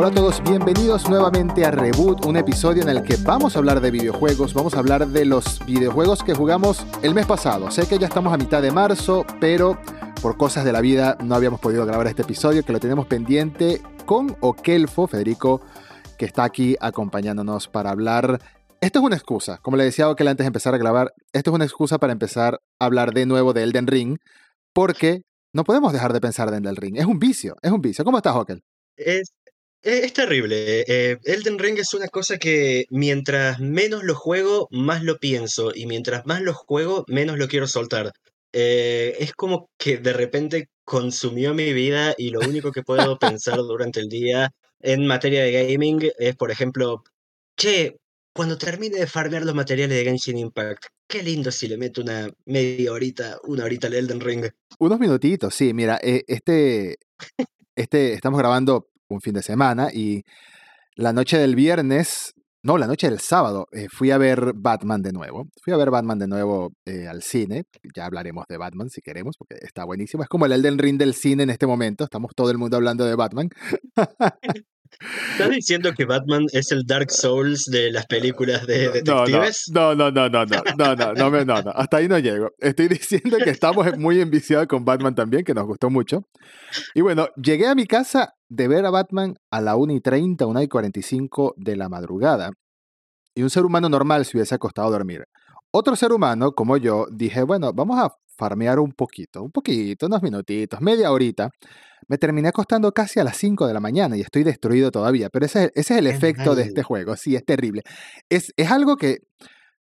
Hola a todos, bienvenidos nuevamente a Reboot, un episodio en el que vamos a hablar de videojuegos, vamos a hablar de los videojuegos que jugamos el mes pasado. Sé que ya estamos a mitad de marzo, pero por cosas de la vida no habíamos podido grabar este episodio, que lo tenemos pendiente con Okelfo, Federico, que está aquí acompañándonos para hablar. Esto es una excusa, como le decía Okel antes de empezar a grabar, esto es una excusa para empezar a hablar de nuevo de Elden Ring, porque no podemos dejar de pensar de Elden Ring. Es un vicio, es un vicio. ¿Cómo estás, Okel? Es, es, es terrible. Eh, Elden Ring es una cosa que mientras menos lo juego, más lo pienso. Y mientras más lo juego, menos lo quiero soltar. Eh, es como que de repente consumió mi vida y lo único que puedo pensar durante el día en materia de gaming es, por ejemplo, che, cuando termine de farmear los materiales de Genshin Impact, qué lindo si le meto una media horita, una horita al Elden Ring. Unos minutitos, sí. Mira, eh, este, este, estamos grabando un fin de semana y la noche del viernes, no, la noche del sábado, eh, fui a ver Batman de nuevo. Fui a ver Batman de nuevo eh, al cine. Ya hablaremos de Batman si queremos, porque está buenísimo. Es como el Elden Ring del cine en este momento. Estamos todo el mundo hablando de Batman. ¿Estás diciendo que Batman es el Dark Souls de las películas de No, detectives? no, no, no, no, no, no, no, no, me- no, no, hasta ahí no llego. Estoy diciendo que estamos muy enviciados con Batman también, que nos gustó mucho. Y bueno, llegué a mi casa de ver a Batman a la 1 y 30, 1 y 45 de la madrugada. Y un ser humano normal se hubiese acostado a dormir. Otro ser humano, como yo, dije, bueno, vamos a farmear un poquito, un poquito, unos minutitos, media horita. Me terminé acostando casi a las 5 de la mañana y estoy destruido todavía. Pero ese, es- ese es el efecto de este juego. Sí, es terrible. Es, es algo que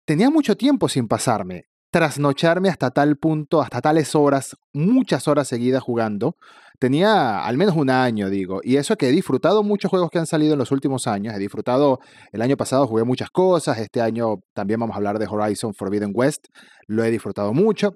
tenía mucho tiempo sin pasarme. Trasnocharme hasta tal punto, hasta tales horas, muchas horas seguidas jugando. Tenía al menos un año, digo. Y eso que he disfrutado muchos juegos que han salido en los últimos años. He disfrutado, el año pasado jugué muchas cosas. Este año también vamos a hablar de Horizon Forbidden West. Lo he disfrutado mucho.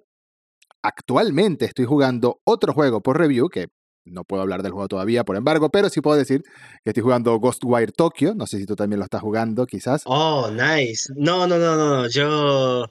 Actualmente estoy jugando otro juego por review que no puedo hablar del juego todavía por embargo, pero sí puedo decir que estoy jugando Ghostwire Tokyo. No sé si tú también lo estás jugando, quizás. Oh, nice. No, no, no, no. Yo,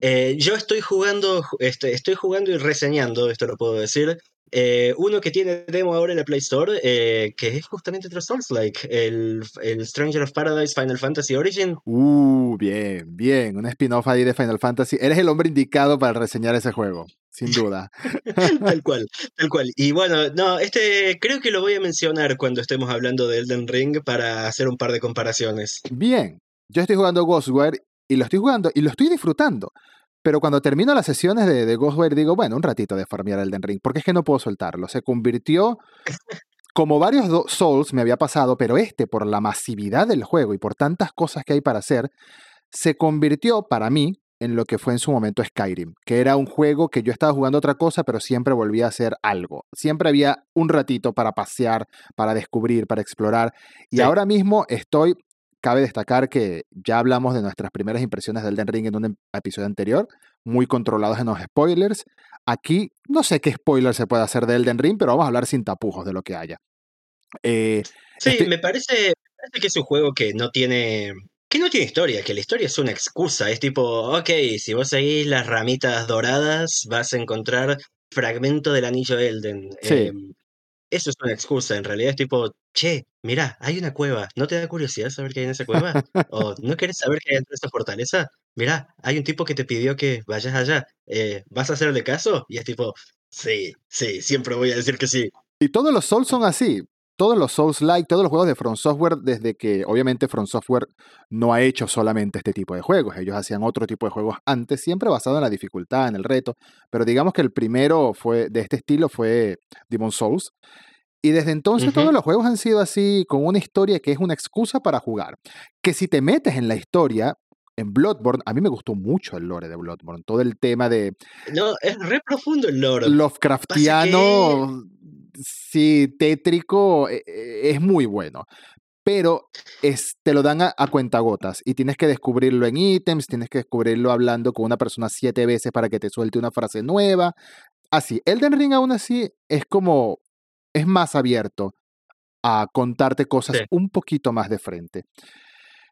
eh, yo estoy jugando, ju- este, estoy jugando y reseñando, esto lo puedo decir. Eh, uno que tiene demo ahora en la Play Store, eh, que es justamente otro Souls-like, el, el Stranger of Paradise Final Fantasy Origin. Uh, bien, bien. Un spin-off ahí de Final Fantasy. Eres el hombre indicado para reseñar ese juego, sin duda. Tal cual, tal cual. Y bueno, no, este creo que lo voy a mencionar cuando estemos hablando de Elden Ring para hacer un par de comparaciones. Bien, yo estoy jugando Ghostwire y lo estoy jugando y lo estoy disfrutando. Pero cuando termino las sesiones de, de Ghostwire digo, bueno, un ratito de farmear Elden Ring, porque es que no puedo soltarlo. Se convirtió, como varios do- Souls me había pasado, pero este, por la masividad del juego y por tantas cosas que hay para hacer, se convirtió para mí en lo que fue en su momento Skyrim, que era un juego que yo estaba jugando otra cosa, pero siempre volvía a hacer algo. Siempre había un ratito para pasear, para descubrir, para explorar. Y Sí. ahora mismo estoy, cabe destacar que ya hablamos de nuestras primeras impresiones del Elden Ring en un em- episodio anterior, muy controlados en los spoilers. Aquí no sé qué spoiler se puede hacer de Elden Ring, pero vamos a hablar sin tapujos de lo que haya. Eh, Sí, estoy- me parece, me parece que es un juego que no tiene, que no tiene historia, que la historia es una excusa. Es tipo, ok, si vos seguís las ramitas doradas, vas a encontrar fragmento del anillo Elden. Sí. Em, eso es una excusa, en realidad es tipo, che, mirá, hay una cueva, ¿no te da curiosidad saber qué hay en esa cueva? ¿O no querés saber qué hay dentro de esa fortaleza? Mirá, hay un tipo que te pidió que vayas allá, eh, ¿vas a hacerle caso? Y es tipo, sí, sí, siempre voy a decir que sí. Y todos los Souls son así. Todos los Souls-like, todos los juegos de From Software, desde que obviamente From Software no ha hecho solamente este tipo de juegos. Ellos hacían otro tipo de juegos antes, siempre basado en la dificultad, en el reto. Pero digamos que el primero fue de este estilo fue Demon Souls. Y desde entonces todos los juegos han sido así, con una historia que es una excusa para jugar. Que si te metes en la historia, en Bloodborne, a mí me gustó mucho el lore de Bloodborne. Todo el tema de No, es re profundo el lore. Lovecraftiano, sí, tétrico, eh, eh, es muy bueno. Pero es, te lo dan a, a cuentagotas y tienes que descubrirlo en ítems, tienes que descubrirlo hablando con una persona siete veces para que te suelte una frase nueva. Así, Elden Ring aún así es como, es más abierto a contarte cosas Sí. un poquito más de frente.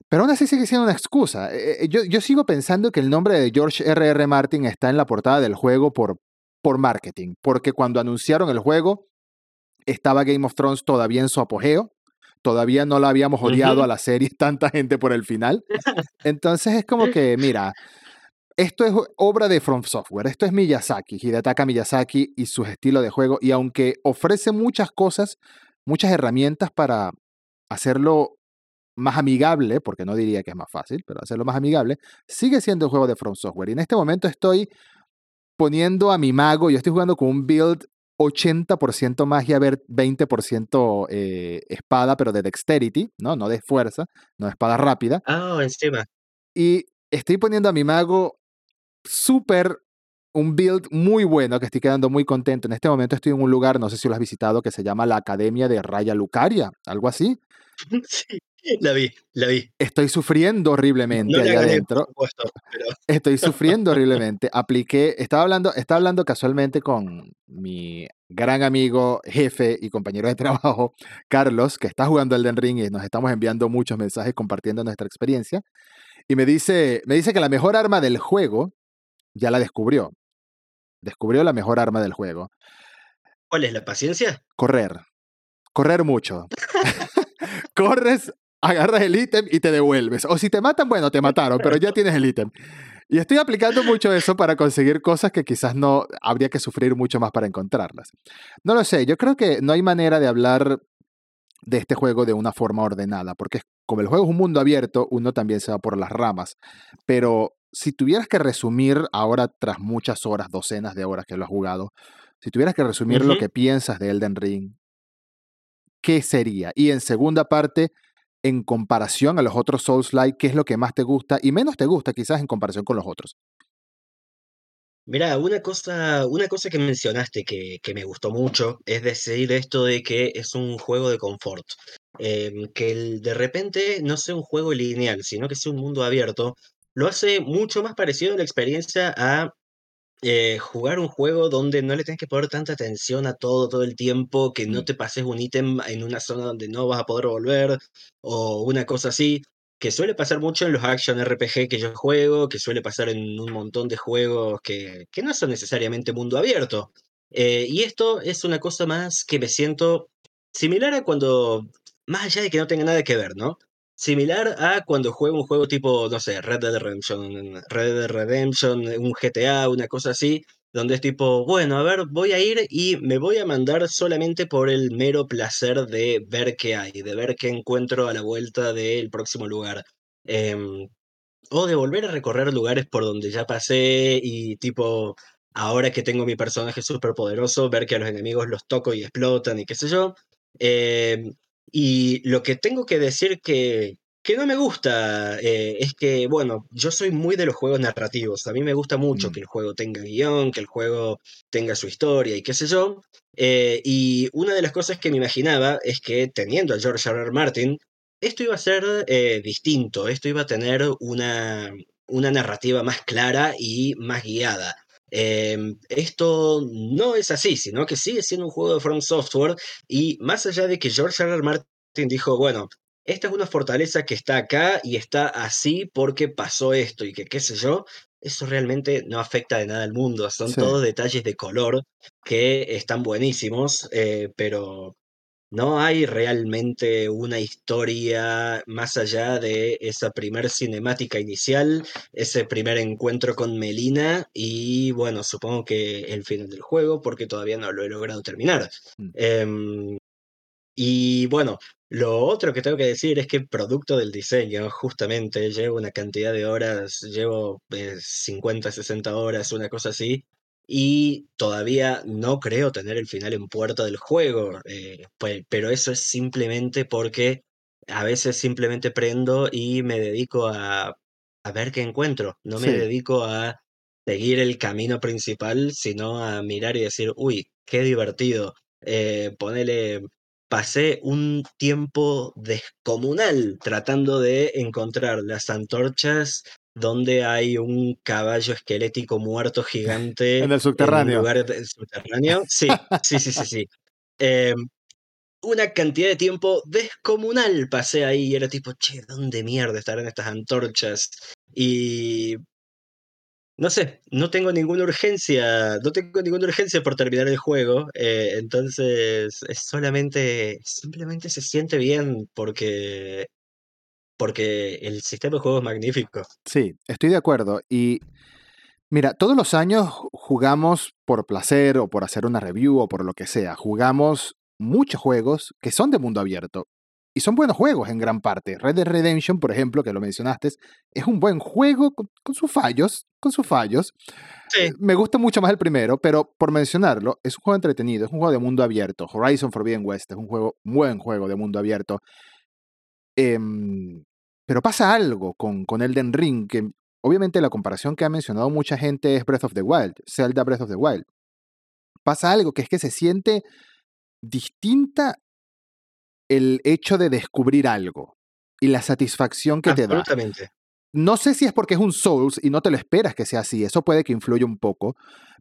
Pero aún así sigue siendo una excusa. Eh, eh, Yo, yo sigo pensando que el nombre de George R.R. R. Martin está en la portada del juego por, por marketing, porque cuando anunciaron el juego estaba Game of Thrones todavía en su apogeo, todavía no la habíamos odiado a la serie tanta gente por el final. Entonces es como que, mira, esto es obra de From Software, esto es Miyazaki, Hidetaka Miyazaki y su estilo de juego, y aunque ofrece muchas cosas, muchas herramientas para hacerlo más amigable, porque no diría que es más fácil, pero hacerlo más amigable, sigue siendo un juego de From Software. Y en este momento estoy poniendo a mi mago, yo estoy jugando con un build 80% magia, ver 20% eh, espada, pero de dexterity, ¿no? No de fuerza, no de espada rápida. Ah, encima. Y estoy poniendo a mi mago súper un build muy bueno que estoy quedando muy contento. En este momento estoy en un lugar, no sé si lo has visitado, que se llama la Academia de Raya Lucaria, algo así. Sí, la vi, la vi. Estoy sufriendo horriblemente No allá adentro. por supuesto, pero Estoy sufriendo horriblemente. Apliqué, estaba hablando, estaba hablando casualmente con mi gran amigo, jefe y compañero de trabajo, Carlos, que está jugando Elden Ring y nos estamos enviando muchos mensajes compartiendo nuestra experiencia. Y me dice, me dice que la mejor arma del juego ya la descubrió. Descubrió la mejor arma del juego. ¿cuál es la paciencia? Correr. Correr mucho. Corres, agarras el ítem y te devuelves. O si te matan, bueno, te mataron, pero ya tienes el ítem. Y estoy aplicando mucho eso para conseguir cosas que quizás no habría que sufrir mucho más para encontrarlas. No lo sé, yo creo que no hay manera de hablar de este juego de una forma ordenada, porque como el juego es un mundo abierto, uno también se va por las ramas. Pero si tuvieras que resumir ahora, tras muchas horas, docenas de horas que lo has jugado, si tuvieras que resumir lo que piensas de Elden Ring, ¿qué sería? Y en segunda parte, en comparación a los otros Souls-like, ¿qué es lo que más te gusta y menos te gusta quizás en comparación con los otros? Mira, una cosa, una cosa que mencionaste que, que me gustó mucho es decir esto de que es un juego de confort. Em, que de repente no sea un juego lineal, sino que sea un mundo abierto, lo hace mucho más parecido a la experiencia a eh, jugar un juego donde no le tienes que poner tanta atención a todo todo el tiempo, que no te pases un ítem en una zona donde no vas a poder volver, o una cosa así, que suele pasar mucho en los action RPG que yo juego, que suele pasar en un montón de juegos que, que no son necesariamente mundo abierto. Eh, y esto es una cosa más que me siento similar a cuando, más allá de que no tenga nada que ver, ¿no? Similar a cuando juego un juego tipo, no sé, Red Dead Redemption, Red Dead Redemption, un GTA, una cosa así, donde es tipo, bueno, a ver, voy a ir y me voy a mandar solamente por el mero placer de ver qué hay, de ver qué encuentro a la vuelta del próximo lugar. Em, o de volver a recorrer lugares por donde ya pasé y tipo, ahora que tengo mi personaje súper poderoso, ver que a los enemigos los toco y explotan y qué sé yo. Em, y lo que tengo que decir que, que no me gusta eh, es que, bueno, yo soy muy de los juegos narrativos. A mí me gusta mucho mm, que el juego tenga guion, que el juego tenga su historia y qué sé yo. Eh, y una de las cosas que me imaginaba es que teniendo a George R. R. Martin, esto iba a ser eh, distinto, esto iba a tener una, una narrativa más clara y más guiada. Em, esto no es así, sino que sigue siendo un juego de From Software y más allá de que George R. R. Martin dijo, bueno, esta es una fortaleza que está acá y está así porque pasó esto y que qué sé yo, eso realmente no afecta de nada al mundo, son sí. todos detalles de color que están buenísimos, eh, pero no hay realmente una historia más allá de esa primer cinemática inicial, ese primer encuentro con Melina y bueno, supongo que el final del juego porque todavía no lo he logrado terminar. mm, Em, y bueno, lo otro que tengo que decir es que producto del diseño, justamente, llevo una cantidad de horas, llevo eh, 50, 60 horas, una cosa así, y todavía no creo tener el final en puerta del juego, eh, pe- pero eso es simplemente porque a veces simplemente prendo y me dedico a, a ver qué encuentro, no me Sí, dedico a seguir el camino principal, sino a mirar y decir, uy, qué divertido. Eh, ponele pasé un tiempo descomunal tratando de encontrar las antorchas donde hay un caballo esquelético muerto en gigante el en un subterráneo. lugar de- subterráneo. Sí, sí, sí, sí, sí. Em, una cantidad de tiempo descomunal pasé ahí y era tipo, che, ¿dónde mierda estarán estas antorchas? Y no sé, no tengo ninguna urgencia, no tengo ninguna urgencia por terminar el juego, eh, entonces es solamente, simplemente se siente bien porque, porque el sistema de juego es magnífico. Sí, estoy de acuerdo. Y mira, todos los años jugamos por placer o por hacer una review o por lo que sea. Jugamos muchos juegos que son de mundo abierto. Y son buenos juegos en gran parte. Red Dead Redemption, por ejemplo, que lo mencionaste, es un buen juego con, con sus fallos, con sus fallos. Sí, Me gusta mucho más el primero, pero por mencionarlo, es un juego entretenido, es un juego de mundo abierto. Horizon Forbidden West es un juego, buen juego de mundo abierto. Em, pero pasa algo con, con Elden Ring, que obviamente la comparación que ha mencionado mucha gente es Breath of the Wild, Zelda Breath of the Wild. Pasa algo que es que se siente distinta el hecho de descubrir algo y la satisfacción que te da. absolutamente. No sé si es porque es un Souls y no te lo esperas que sea así, eso puede que influya un poco,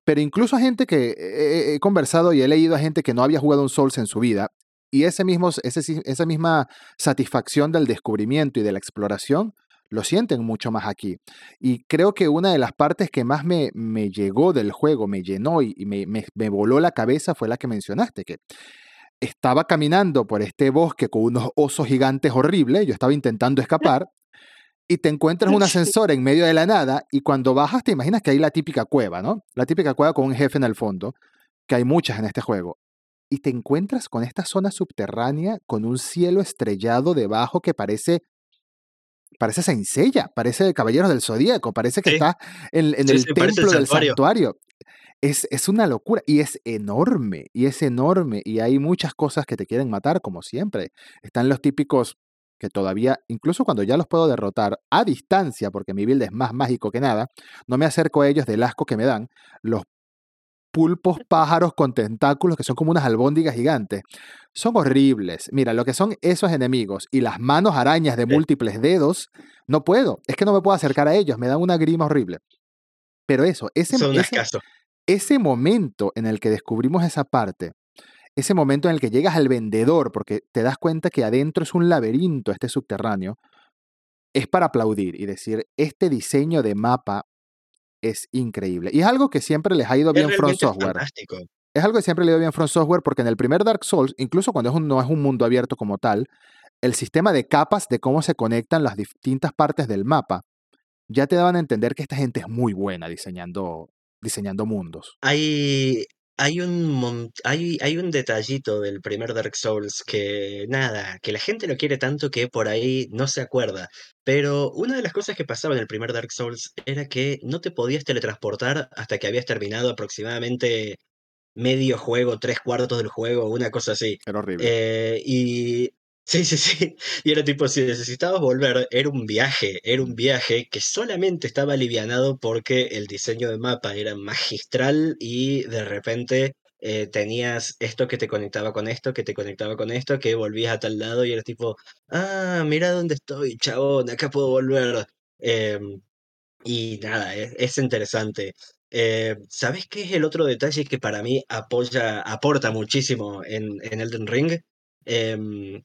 pero incluso a gente que he, he conversado y he leído a gente que no había jugado un Souls en su vida y ese mismo, ese, esa misma satisfacción del descubrimiento y de la exploración lo sienten mucho más aquí. Y creo que una de las partes que más me, me llegó del juego, me llenó y, y me, me- me voló la cabeza fue la que mencionaste, que estaba caminando por este bosque con unos osos gigantes horribles, yo estaba intentando escapar, y te encuentras un ascensor en medio de la nada, y cuando bajas te imaginas que hay la típica cueva, ¿no? La típica cueva con un jefe en el fondo, que hay muchas en este juego. Y te encuentras con esta zona subterránea, con un cielo estrellado debajo que parece... Parece Seiya, parece Caballeros del Zodíaco, parece que Sí, está en, en sí, el sí, el templo del santuario. santuario. Es, es una locura y es enorme, y es enorme, y hay muchas cosas que te quieren matar, como siempre. Están los típicos que todavía, incluso cuando ya los puedo derrotar a distancia, porque mi build es más mágico que nada, no me acerco a ellos del asco que me dan, los pulpos pájaros con tentáculos que son como unas albóndigas gigantes. Son horribles. Mira, lo que son esos enemigos y las manos arañas de múltiples dedos, no puedo. Es que no me puedo acercar a ellos, me dan una grima horrible. Pero eso, ese, ese, ese momento en el que descubrimos esa parte, ese momento en el que llegas al vendedor, porque te das cuenta que adentro es un laberinto este subterráneo, es para aplaudir y decir, este diseño de mapa es increíble. Y es algo que siempre les ha ido Es bien From Software. fantástico. Es algo que siempre le ha ido bien From Software porque en el primer Dark Souls, incluso cuando es un- no es un mundo abierto como tal, el sistema de capas de cómo se conectan las distintas partes del mapa, ya te daban a entender que esta gente es muy buena diseñando, diseñando mundos. Hay, hay un mon- hay, hay un detallito del primer Dark Souls que nada, que la gente lo quiere tanto que por ahí no se acuerda. Pero una de las cosas que pasaba en el primer Dark Souls era que no te podías teletransportar hasta que habías terminado aproximadamente medio juego, tres cuartos del juego, una cosa así. Era horrible. Eh, y sí, sí, sí. Y era tipo, si necesitabas volver, era un viaje, era un viaje que solamente estaba alivianado porque el diseño de mapa era magistral y de repente eh, tenías esto que te conectaba con esto, que te conectaba con esto, que volvías a tal lado y era tipo, ah, mira dónde estoy, chabón, acá puedo volver. Em, y nada, es, es interesante. Eh, ¿sabes qué es el otro detalle que para mí apoya, aporta muchísimo en, en Elden Ring? Em,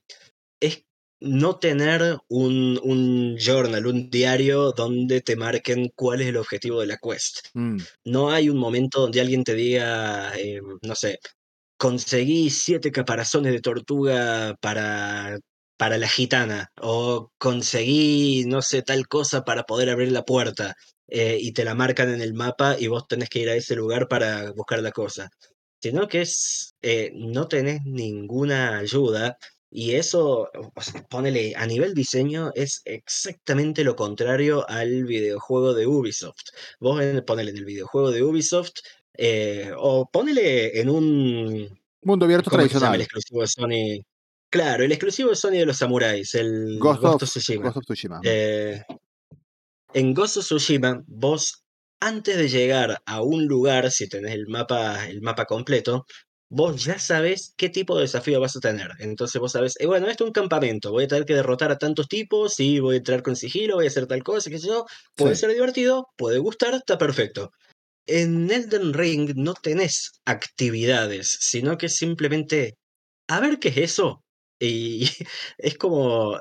es no tener un, un journal, un diario donde te marquen cuál es el objetivo de la quest. Mm, No hay un momento donde alguien te diga, em, no sé, conseguí siete caparazones de tortuga para, para la gitana, o conseguí, no sé, tal cosa para poder abrir la puerta, eh, y te la marcan en el mapa y vos tenés que ir a ese lugar para buscar la cosa. Sino que es, eh, no tenés ninguna ayuda. Y eso, o sea, ponele, a nivel diseño es exactamente lo contrario al videojuego de Ubisoft. Vos en- ponele en el videojuego de Ubisoft, eh, o ponele en un. mundo abierto ¿Cómo es que se llama el tradicional. exclusivo de Sony? Claro, el exclusivo de Sony de los samuráis, el Ghost Ghost of, Tsushima. Ghost of Tsushima. Eh, en Ghost of Tsushima, vos, antes de llegar a un lugar, si tenés el mapa, el mapa completo, vos ya sabés qué tipo de desafío vas a tener. Entonces vos sabés, eh, bueno, esto es un campamento, voy a tener que derrotar a tantos tipos, y voy a entrar con sigilo, voy a hacer tal cosa, qué sé yo. Puede Sí. ser divertido, puede gustar, está perfecto. En Elden Ring no tenés actividades, sino que simplemente a ver qué es eso. Y es como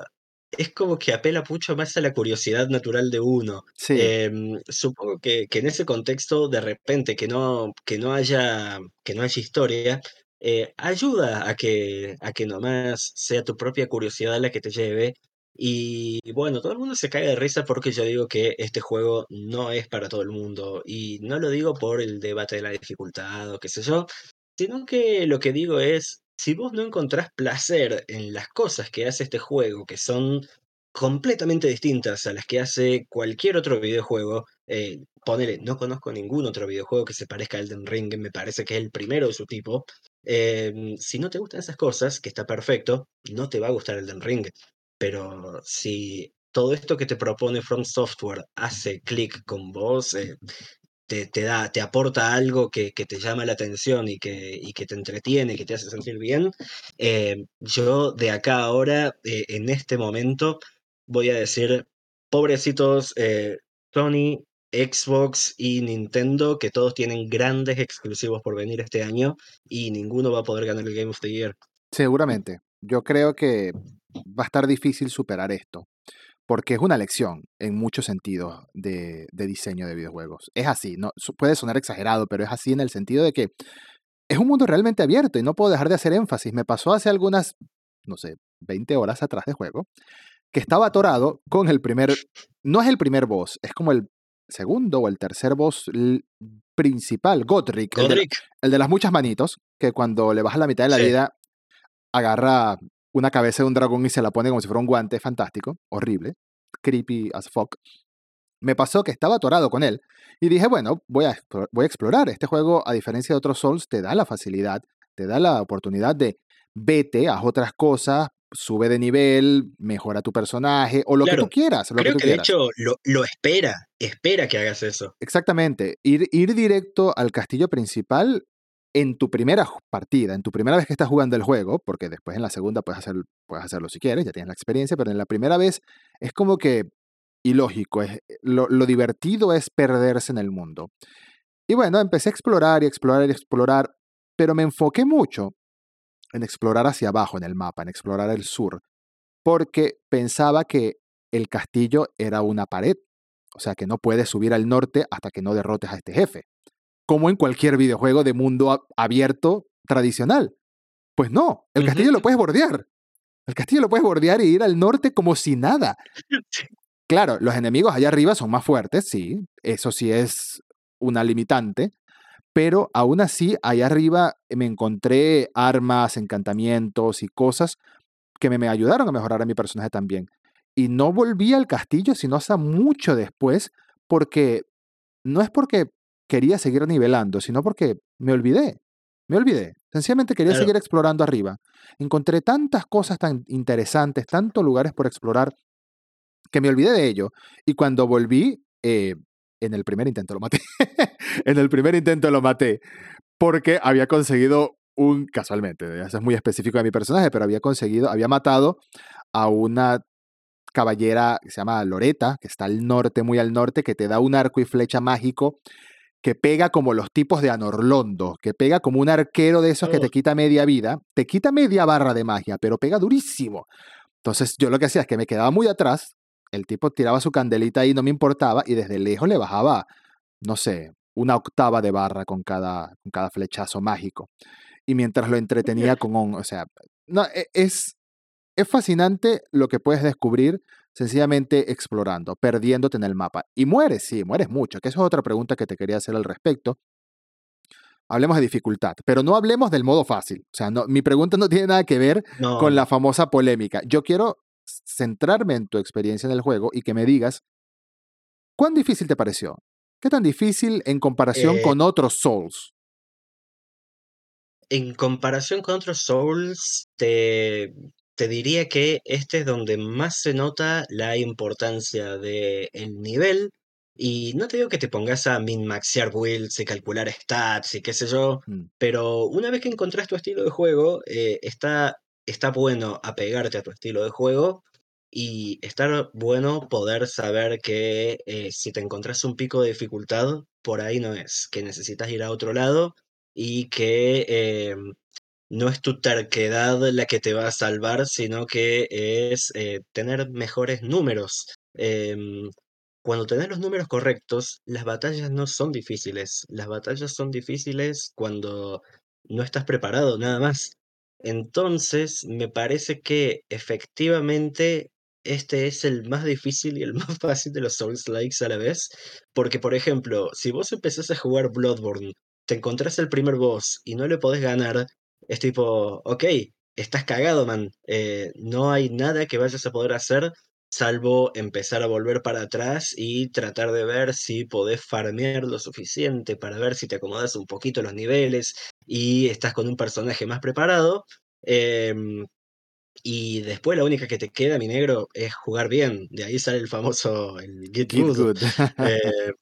es como que apela mucho más a la curiosidad natural de uno. Sí, Em, supongo que, que en ese contexto, de repente, que no, que no haya, que no haya historia, eh, ayuda a que, a que nomás sea tu propia curiosidad la que te lleve. Y bueno, todo el mundo se cae de risa porque yo digo que este juego no es para todo el mundo. Y no lo digo por el debate de la dificultad o qué sé yo, sino que lo que digo es, si vos no encontrás placer en las cosas que hace este juego, que son completamente distintas a las que hace cualquier otro videojuego, eh, ponele, no conozco ningún otro videojuego que se parezca a Elden Ring, me parece que es el primero de su tipo. eh, si no te gustan esas cosas, que está perfecto, no te va a gustar Elden Ring. Pero si todo esto que te propone From Software hace clic con vos, eh, te, te da, te aporta algo que, que te llama la atención y que, y que te entretiene, que te hace sentir bien, eh, yo de acá ahora, eh, en este momento, voy a decir, pobrecitos eh, Sony, Xbox y Nintendo, que todos tienen grandes exclusivos por venir este año y ninguno va a poder ganar el Game of the Year. seguramente. Yo creo que va a estar difícil superar esto, porque es una lección en muchos sentidos de, de diseño de videojuegos. Es así, no puede sonar exagerado, pero es así en el sentido de que es un mundo realmente abierto y no puedo dejar de hacer énfasis. Me pasó hace algunas, no sé, 20 horas atrás de juego, que estaba atorado con el primer, no es el primer boss, es como el segundo o el tercer boss principal, Godric, el de, la- Godric, el de las muchas manitos, que cuando le bajas la mitad de la sí. vida, agarra una cabeza de un dragón y se la pone como si fuera un guante, fantástico, horrible, creepy as fuck. Me pasó que estaba atorado con él y dije, bueno, voy a, voy a explorar. Este juego, a diferencia de otros Souls, te da la facilidad, te da la oportunidad de vete, haz otras cosas, sube de nivel, mejora tu personaje o lo que tú quieras, lo que creo tú que de hecho lo, lo espera, espera que hagas eso. Exactamente. Ir, ir directo al castillo principal en tu primera partida, en tu primera vez que estás jugando el juego, porque después en la segunda puedes, hacer, puedes hacerlo si quieres, ya tienes la experiencia, pero en la primera vez es como que ilógico. Lo, lo divertido es perderse en el mundo. Y bueno, empecé a explorar y explorar y explorar, pero me enfoqué mucho en explorar hacia abajo en el mapa, en explorar el sur, porque pensaba que el castillo era una pared, o sea que no puedes subir al norte hasta que no derrotes a este jefe, como en cualquier videojuego de mundo abierto tradicional. Pues no, el castillo lo puedes bordear. El castillo lo puedes bordear y ir al norte como si nada. Claro, los enemigos allá arriba son más fuertes, sí, eso sí es una limitante, pero aún así allá arriba me encontré armas, encantamientos y cosas que me, me ayudaron a mejorar a mi personaje también. Y no volví al castillo sino hasta mucho después, porque no es porque quería seguir nivelando, sino porque me olvidé. Me olvidé. Sencillamente quería Claro. seguir explorando arriba. Encontré tantas cosas tan interesantes, tantos lugares por explorar, que me olvidé de ello. Y cuando volví, eh, en el primer intento lo maté. en el primer intento lo maté. Porque había conseguido un, casualmente, eso es muy específico de mi personaje, pero había conseguido, había matado a una caballera que se llama Loreta, que está al norte, muy al norte, que te da un arco y flecha mágico que pega como los tipos de Anorlondo, que pega como un arquero de esos que te Oh. quita media vida, te quita media barra de magia, pero pega durísimo. Entonces yo lo que hacía es que me quedaba muy atrás, el tipo tiraba su candelita ahí, no me importaba, y desde lejos le bajaba, no sé, una octava de barra con cada, con cada flechazo mágico. Y mientras lo entretenía con un, o sea, no, e- es, es fascinante lo que puedes descubrir sencillamente explorando, perdiéndote en el mapa. Y mueres, sí, mueres mucho, que eso es otra pregunta que te quería hacer al respecto. Hablemos de dificultad, pero no hablemos del modo fácil. O sea, no, mi pregunta no tiene nada que ver No, con la famosa polémica. Yo quiero centrarme en tu experiencia en el juego y que me digas, ¿cuán difícil te pareció? ¿Qué tan difícil en comparación Eh, con otros Souls? En comparación con otros Souls, te, te diría que este es donde más se nota la importancia del nivel. Y no te digo que te pongas a min-maxear builds y calcular stats y qué sé yo, Mm, pero una vez que encontrás tu estilo de juego, eh, está, está bueno apegarte a tu estilo de juego y está bueno poder saber que eh, si te encontrás un pico de dificultad, por ahí no es, que necesitas ir a otro lado y que eh, no es tu terquedad la que te va a salvar, sino que es eh, tener mejores números. Em, cuando tenés los números correctos, las batallas no son difíciles. Las batallas son difíciles cuando no estás preparado, nada más. Entonces, me parece que efectivamente este es el más difícil y el más fácil de los Souls Likes a la vez. Porque, por ejemplo, si vos empezás a jugar Bloodborne, te encontrás el primer boss y no le podés ganar, es tipo, ok, estás cagado, man. Eh, no hay nada que vayas a poder hacer salvo empezar a volver para atrás y tratar de ver si podés farmear lo suficiente para ver si te acomodas un poquito los niveles y estás con un personaje más preparado. Em, y después la única que te queda, mi negro, es jugar bien. De ahí sale el famoso el Get, Good. Eh,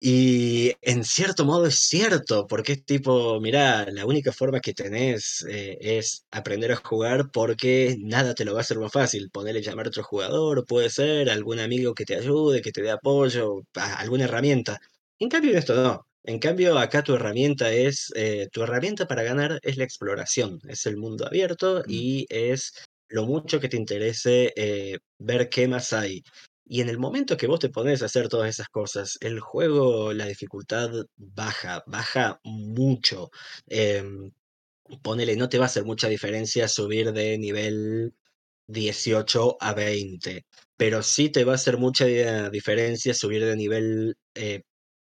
y en cierto modo es cierto, porque es tipo, mira, la única forma que tenés eh, es aprender a jugar porque nada te lo va a hacer más fácil. Ponerle llamar a otro jugador, puede ser, algún amigo que te ayude, que te dé apoyo, alguna herramienta. En cambio, esto no. En cambio, acá tu herramienta es, eh, tu herramienta para ganar es la exploración, es el mundo abierto Mm. y es lo mucho que te interese eh, ver qué más hay. Y en el momento que vos te pones a hacer todas esas cosas, el juego, la dificultad baja, baja mucho. Em, ponele, no te va a hacer mucha diferencia subir de nivel 18 a 20, pero sí te va a hacer mucha eh, diferencia subir de nivel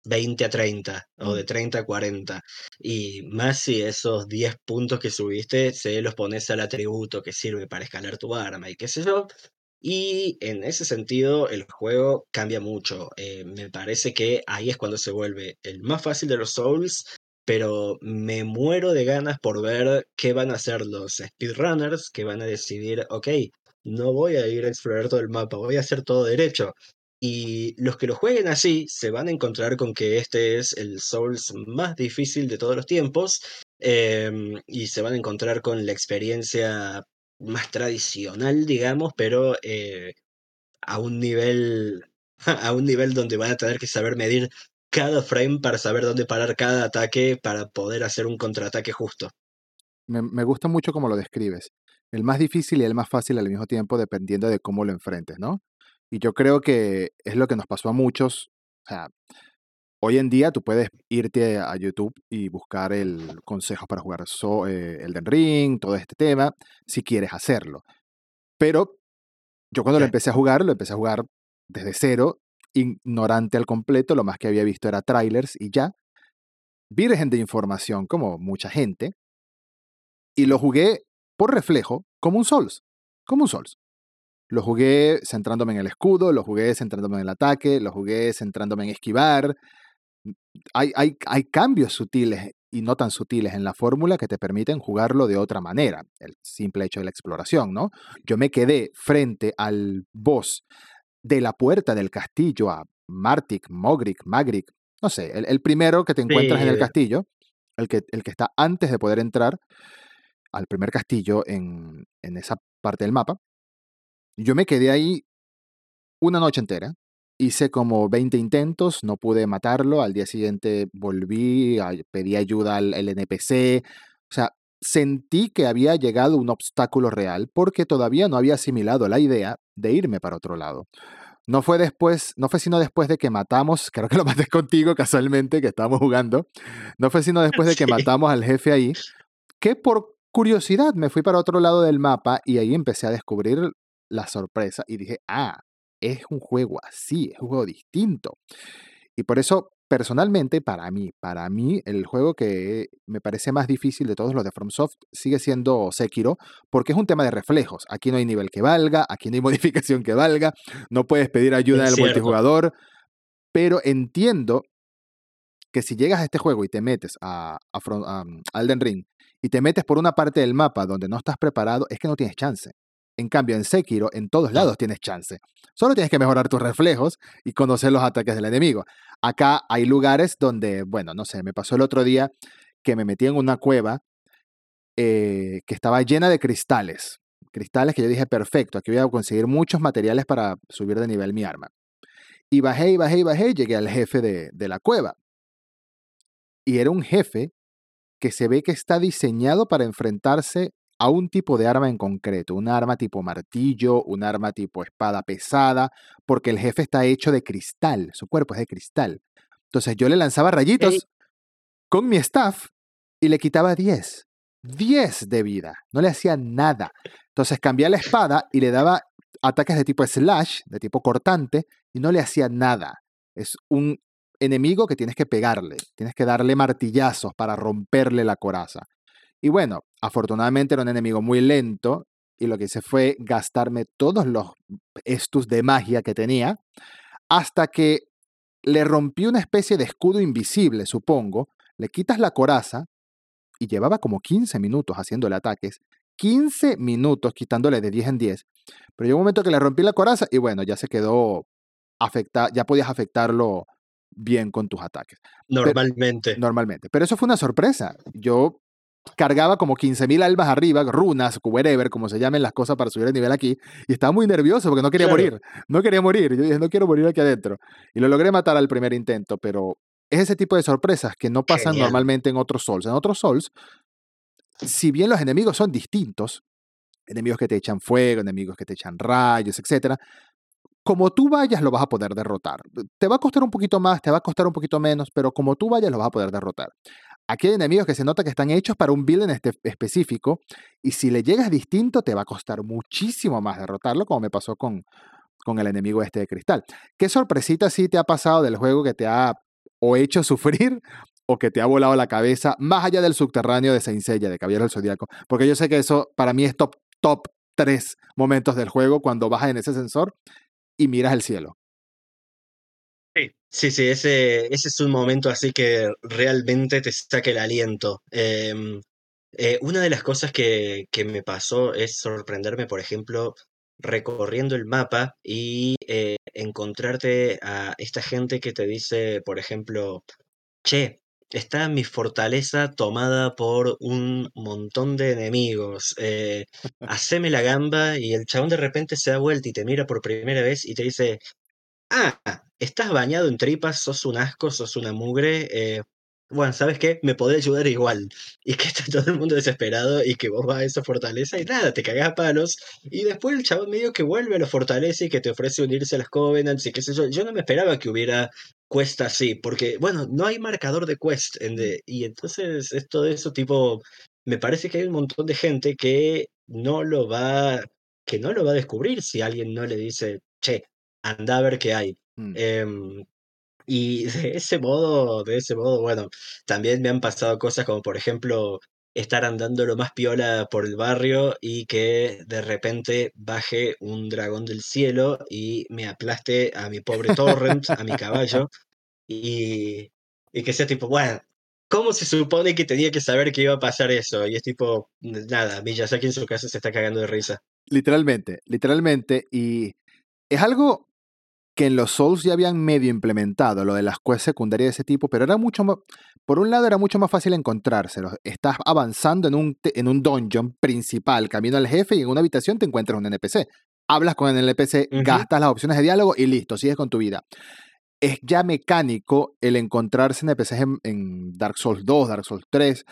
20 a 30 o de 30 a 40. Y más si esos 10 puntos que subiste se los pones al atributo que sirve para escalar tu arma y qué sé yo, y en ese sentido el juego cambia mucho. Eh, me parece que ahí es cuando se vuelve el más fácil de los Souls, pero me muero de ganas por ver qué van a hacer los speedrunners que van a decidir, ok, no voy a ir a explorar todo el mapa, voy a hacer todo derecho. Y los que lo jueguen así se van a encontrar con que este es el Souls más difícil de todos los tiempos em, y se van a encontrar con la experiencia más tradicional, digamos, pero eh, a un nivel a un nivel donde van a tener que saber medir cada frame para saber dónde parar cada ataque para poder hacer un contraataque justo. Me, me gusta mucho cómo lo describes. El más difícil y el más fácil al mismo tiempo, dependiendo de cómo lo enfrentes, ¿no? Y yo creo que es lo que nos pasó a muchos. O sea, hoy en día tú puedes irte a YouTube y buscar el consejo para jugar so, eh, Elden Ring, todo este tema, si quieres hacerlo. Pero yo cuando lo Sí. empecé a jugar, lo empecé a jugar desde cero, ignorante al completo, lo más que había visto era trailers y ya. Virgen de información, como mucha gente, y lo jugué por reflejo, como un Souls, como un Souls. Lo jugué centrándome en el escudo, lo jugué centrándome en el ataque, lo jugué centrándome en esquivar. Hay, hay, hay cambios sutiles y no tan sutiles en la fórmula que te permiten jugarlo de otra manera. El simple hecho de la exploración, ¿no? Yo me quedé frente al boss de la puerta del castillo a Martik, Mogrik, Magrik, no sé, el, el primero que te encuentras en el Sí. castillo, el que, el que está antes de poder entrar al primer castillo en, en esa parte del mapa. Yo me quedé ahí una noche entera. Hice como 20 intentos, no pude matarlo. Al día siguiente volví, pedí ayuda al, al NPC. O sea, sentí que había llegado un obstáculo real porque todavía no había asimilado la idea de irme para otro lado. No fue después, no fue sino después de que matamos, creo que lo maté contigo casualmente, que estábamos jugando. No fue sino después de que Sí. matamos al jefe ahí, que por curiosidad me fui para otro lado del mapa y ahí empecé a descubrir la sorpresa y dije, ah, es un juego así, es un juego distinto. Y por eso, personalmente, para mí, para mí, el juego que me parece más difícil de todos los de FromSoft sigue siendo Sekiro, porque es un tema de reflejos. Aquí no hay nivel que valga, aquí no hay modificación que valga, no puedes pedir ayuda en Es el cierto. multijugador, pero entiendo que si llegas a este juego y te metes a, a, From- a, a Elden Ring y te metes por una parte del mapa donde no estás preparado, es que no tienes chance. En cambio, en Sekiro, en todos lados tienes chance. Solo tienes que mejorar tus reflejos y conocer los ataques del enemigo. Acá hay lugares donde, bueno, no sé, me pasó el otro día que me metí en una cueva eh, que estaba llena de cristales. Cristales que yo dije, perfecto, aquí voy a conseguir muchos materiales para subir de nivel mi arma. Y bajé y bajé y bajé y llegué al jefe de, de la cueva. Y era un jefe que se ve que está diseñado para enfrentarse a un tipo de arma en concreto, un arma tipo martillo, un arma tipo espada pesada, porque el jefe está hecho de cristal, su cuerpo es de cristal. Entonces yo le lanzaba rayitos con mi staff y le quitaba 10. 10 de vida, no le hacía nada. Entonces cambié la espada y le daba ataques de tipo slash, de tipo cortante, y no le hacía nada. Es un enemigo que tienes que pegarle, tienes que darle martillazos para romperle la coraza. Y bueno, afortunadamente era un enemigo muy lento y lo que hice fue gastarme todos los estus de magia que tenía hasta que le rompí una especie de escudo invisible, supongo, le quitas la coraza y llevaba como 15 minutos haciéndole ataques, 15 minutos quitándole de 10 en 10, pero llegó un momento que le rompí la coraza y bueno, ya se quedó afectado, ya podías afectarlo bien con tus ataques. Normalmente. normalmente. Pero eso fue una sorpresa. Yo cargaba como 15.000 almas arriba, runas, whatever, como se llamen las cosas para subir el nivel aquí, y estaba muy nervioso porque no quería morir, no quería morir, yo dije, no quiero morir aquí adentro. Y lo logré matar al primer intento, pero es ese tipo de sorpresas que no pasan normalmente en otros Souls. En otros Souls, si bien los enemigos son distintos, enemigos que te echan fuego, enemigos que te echan rayos, etc., como tú vayas lo vas a poder derrotar. Te va a costar un poquito más, te va a costar un poquito menos, pero como tú vayas lo vas a poder derrotar. Aquí hay enemigos que se nota que están hechos para un build en este específico y si le llegas distinto te va a costar muchísimo más derrotarlo, como me pasó con, con el enemigo este de cristal. ¿Qué sorpresita sí te ha pasado del juego que te ha o hecho sufrir o que te ha volado la cabeza más allá del subterráneo de Saint Seiya, de Caballero del Zodíaco? Porque yo sé que eso para mí es top, top 3 momentos del juego cuando bajas en ese sensor y miras el cielo. Sí, sí, ese, ese es un momento así que realmente te saca el aliento. Em, eh, una de las cosas que, que, me pasó es sorprenderme, por ejemplo, recorriendo el mapa y eh, encontrarte a esta gente que te dice, por ejemplo, che, está mi fortaleza tomada por un montón de enemigos. Eh, haceme la gamba y el chabón de repente se da vuelta y te mira por primera vez y te dice, ah, estás bañado en tripas, sos un asco, sos una mugre. Eh, bueno, ¿sabes qué? Me podés ayudar igual. Y que está todo el mundo desesperado y que vos vas a esa fortaleza y nada, te cagás a palos. Y después el chabón medio que vuelve a la fortaleza y que te ofrece unirse a las Covenants y qué sé yo. Yo no me esperaba que hubiera quest así, porque, bueno, no hay marcador de quest. En y entonces es todo eso tipo. Me parece que hay un montón de gente que no lo va. que no lo va a descubrir si alguien no le dice, che, anda a ver qué hay. Mm. Em, y de ese modo, de ese modo, bueno, también me han pasado cosas como por ejemplo estar andando lo más piola por el barrio y que de repente baje un dragón del cielo y me aplaste a mi pobre Torrent, a mi caballo, y, y que sea tipo, bueno, ¿cómo se supone que tenía que saber que iba a pasar eso? Y es tipo, nada, Miyazaki en su casa se está cagando de risa. Literalmente, literalmente, y es algo que en los Souls ya habían medio implementado lo de las quests secundarias de ese tipo, pero era mucho más, por un lado era mucho más fácil encontrárselos. Estás avanzando en un, en un dungeon principal, camino al jefe y en una habitación te encuentras un NPC. Hablas con el NPC, gastas las opciones de diálogo y listo, sigues con tu vida. Es ya mecánico el encontrarse NPCs en, en Dark Souls 2, Dark Souls 3,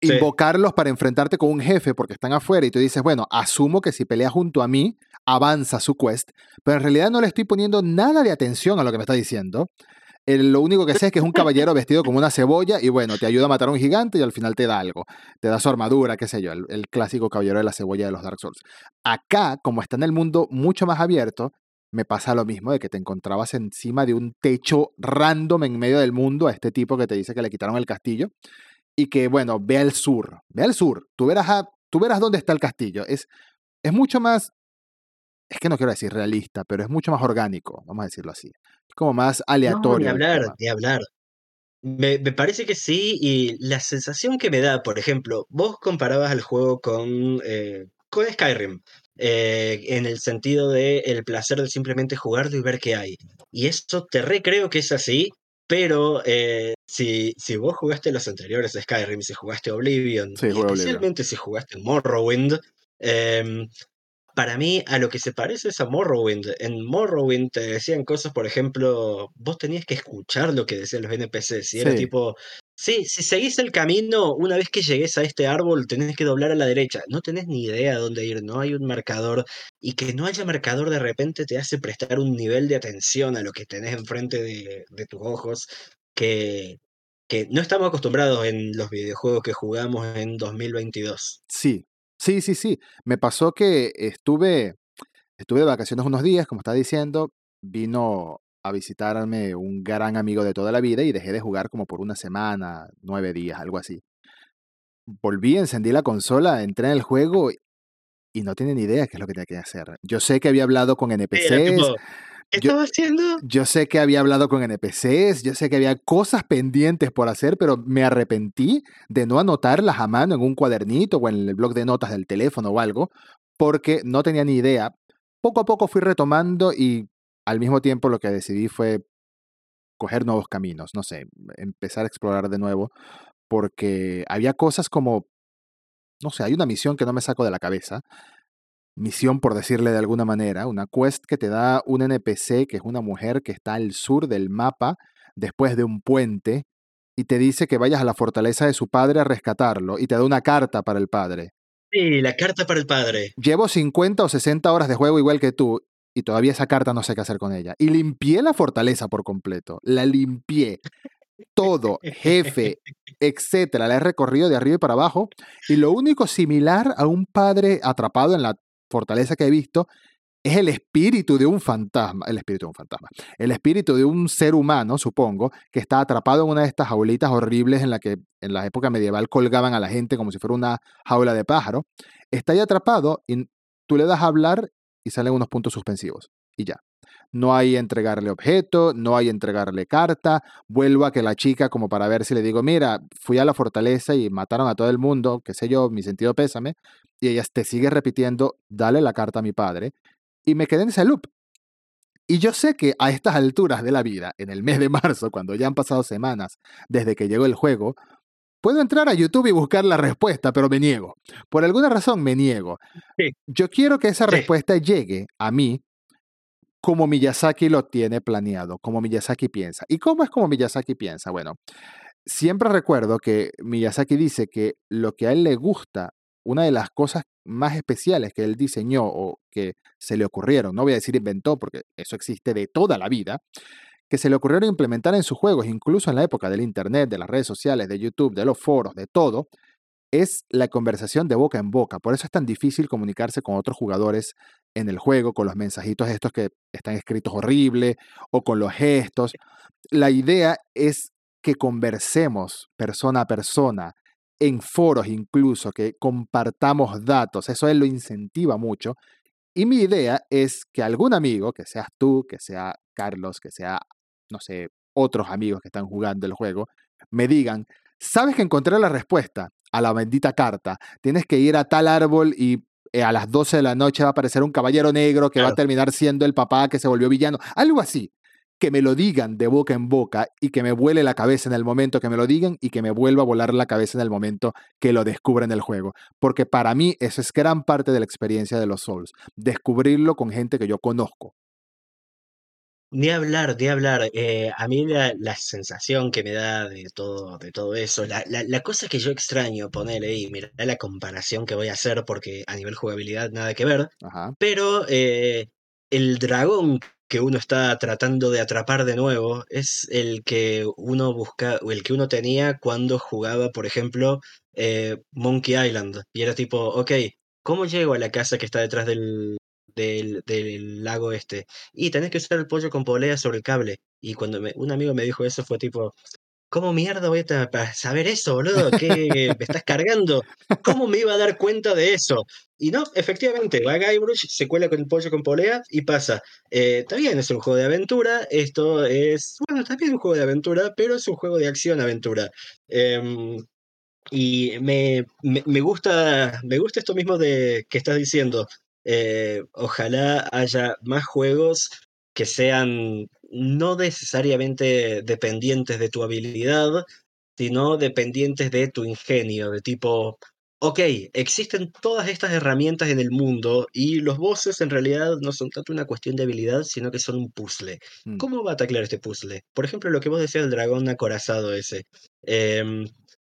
invocarlos para enfrentarte con un jefe porque están afuera y tú dices, bueno, asumo que si pelea junto a mí, avanza su quest, pero en realidad no le estoy poniendo nada de atención a lo que me está diciendo. lo único que sé es que es un caballero vestido como una cebolla y bueno, te ayuda a matar a un gigante y al final te da algo. Te da su armadura, qué sé yo, el, clásico caballero de la cebolla de los Dark Souls. Acá, como está en el mundo mucho más abierto, me pasa lo mismo de que te encontrabas encima de un techo random en medio del mundo a este tipo que te dice que le quitaron el castillo y que, bueno, ve al sur, ve al sur, tú verás, tú verás dónde está el castillo. Es, es mucho más, es que no quiero decir realista, pero es mucho más orgánico, vamos a decirlo así. Es como más aleatorio. No, hablar, de hablar. Me, me, parece que sí, y la sensación que me da, por ejemplo, vos comparabas el juego con, eh, con Skyrim, eh, en el sentido de el placer de simplemente jugarlo y ver qué hay. Y eso te recreo que es así, pero eh, si, si vos jugaste los anteriores Skyrim, si jugaste Oblivion, especialmente si jugaste Morrowind, em, para mí a lo que se parece es a Morrowind. En Morrowind te decían cosas, por ejemplo, vos tenías que escuchar lo que decían los NPCs. Y era tipo, Sí, si seguís el camino, una vez que llegues a este árbol, tenés que doblar a la derecha. No tenés ni idea a dónde ir, no hay un marcador. Y que no haya marcador de repente te hace prestar un nivel de atención a lo que tenés enfrente de, de tus ojos que, que no estamos acostumbrados en los videojuegos que jugamos en 2022. Sí, sí, sí, sí. Me pasó que estuve, estuve de vacaciones unos días, como estaba diciendo, vino a visitarme un gran amigo de toda la vida y dejé de jugar como por una semana, nueve días, algo así. Volví, encendí la consola, entré en el juego y no tenía ni idea qué es lo que tenía que hacer. Yo sé que había hablado con NPCs. ¿Qué estaba haciendo? Yo sé que había hablado con NPCs, yo sé que había cosas pendientes por hacer, pero me arrepentí de no anotarlas a mano en un cuadernito o en el blog de notas del teléfono o algo, porque no tenía ni idea. Poco a poco fui retomando y al mismo tiempo lo que decidí fue coger nuevos caminos, no sé, empezar a explorar de nuevo, porque había cosas como, no sé, hay una misión que no me saco de la cabeza, misión por decirle de alguna manera, una quest que te da un NPC que es una mujer que está al sur del mapa después de un puente y te dice que vayas a la fortaleza de su padre a rescatarlo y te da una carta para el padre. Sí, la carta para el padre. Llevo 50 o 60 horas de juego igual que tú y todavía esa carta no sé qué hacer con ella. Y limpié la fortaleza por completo. La limpié. Todo, jefe, etcétera. La he recorrido de arriba y para abajo. Y lo único similar a un padre atrapado en la fortaleza que he visto es el espíritu de un fantasma, el espíritu de un fantasma, el espíritu de un ser humano, supongo, que está atrapado en una de estas jaulitas horribles en la que en la época medieval colgaban a la gente como si fuera una jaula de pájaro. Está ahí atrapado y tú le das a hablar y salen unos puntos suspensivos. Y ya. No hay entregarle objeto, no hay entregarle carta. Vuelvo a que la chica, como para ver si le digo, mira, fui a la fortaleza y mataron a todo el mundo, qué sé yo, mi sentido pésame. Y ella te sigue repitiendo, dale la carta a mi padre. Y me quedé en ese loop. Y yo sé que a estas alturas de la vida, en el mes de marzo, cuando ya han pasado semanas desde que llegó el juego, Puedo entrar a YouTube y buscar la respuesta, pero me niego. Por alguna razón me niego. Yo quiero que esa respuesta llegue a mí como Miyazaki lo tiene planeado, como Miyazaki piensa. ¿Y cómo es como Miyazaki piensa? Bueno, siempre recuerdo que Miyazaki dice que lo que a él le gusta, una de las cosas más especiales que él diseñó o que se le ocurrieron, no voy a decir inventó porque eso existe de toda la vida, que se le ocurrieron implementar en sus juegos, incluso en la época del Internet, de las redes sociales, de YouTube, de los foros, de todo, es la conversación de boca en boca. Por eso es tan difícil comunicarse con otros jugadores en el juego, con los mensajitos estos que están escritos horrible o con los gestos. La idea es que conversemos persona a persona, en foros incluso, que compartamos datos. Eso él lo incentiva mucho. Y mi idea es que algún amigo, que seas tú, que sea Carlos, que sea no sé, otros amigos que están jugando el juego, me digan, sabes que encontré la respuesta a la bendita carta, tienes que ir a tal árbol y eh, a las 12 de la noche va a aparecer un caballero negro que va a terminar siendo el papá que se volvió villano, algo así. Que me lo digan de boca en boca y que me vuele la cabeza en el momento que me lo digan y que me vuelva a volar la cabeza en el momento que lo descubra en el juego. Porque para mí eso es gran parte de la experiencia de los Souls. Descubrirlo con gente que yo conozco. Ni hablar, ni hablar. Eh, a mí la, la sensación que me da de todo, de todo eso, la, la, la cosa que yo extraño ponerle, y mira la comparación que voy a hacer, porque a nivel jugabilidad nada que ver, Ajá. pero eh, el dragón que uno está tratando de atrapar de nuevo es el que uno busca, o el que uno tenía cuando jugaba, por ejemplo, eh, Monkey Island. Y era tipo, ok, ¿cómo llego a la casa que está detrás del, del, lago este. Y tenés que usar el pollo con polea sobre el cable. Y cuando un amigo me dijo eso fue tipo, ¿cómo mierda voy a para saber eso, boludo? ¿Qué me estás cargando? ¿Cómo me iba a dar cuenta de eso? Y no, efectivamente, va Guybrush, se cuela con el pollo con polea y pasa. Eh, está bien, es un juego de aventura. Esto es, bueno, también un juego de aventura, pero es un juego de acción-aventura. Em, y me, me, me gusta, me gusta esto mismo de que estás diciendo. Eh, ojalá haya más juegos que sean no necesariamente dependientes de tu habilidad, sino dependientes de tu ingenio, de tipo, ok, existen todas estas herramientas en el mundo y los bosses en realidad no son tanto una cuestión de habilidad, sino que son un puzzle. Mm. ¿Cómo va a taclear este puzzle? Por ejemplo, lo que vos decías del dragón acorazado ese. Em,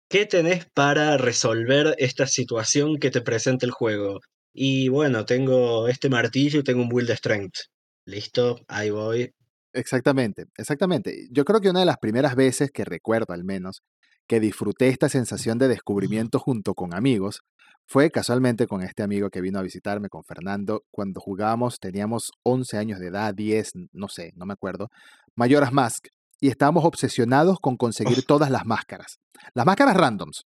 ¿Qué tenés para resolver esta situación que te presenta el juego? Y bueno, tengo este martillo y tengo un build de strength. Listo, ahí voy. Exactamente, exactamente. Yo creo que una de las primeras veces que recuerdo al menos que disfruté esta sensación de descubrimiento junto con amigos fue casualmente con este amigo que vino a visitarme, con Fernando, cuando jugábamos, teníamos 11 años de edad, 10, no sé, no me acuerdo, Mayoras Mask, y estábamos obsesionados con conseguir todas las máscaras. Las máscaras randoms.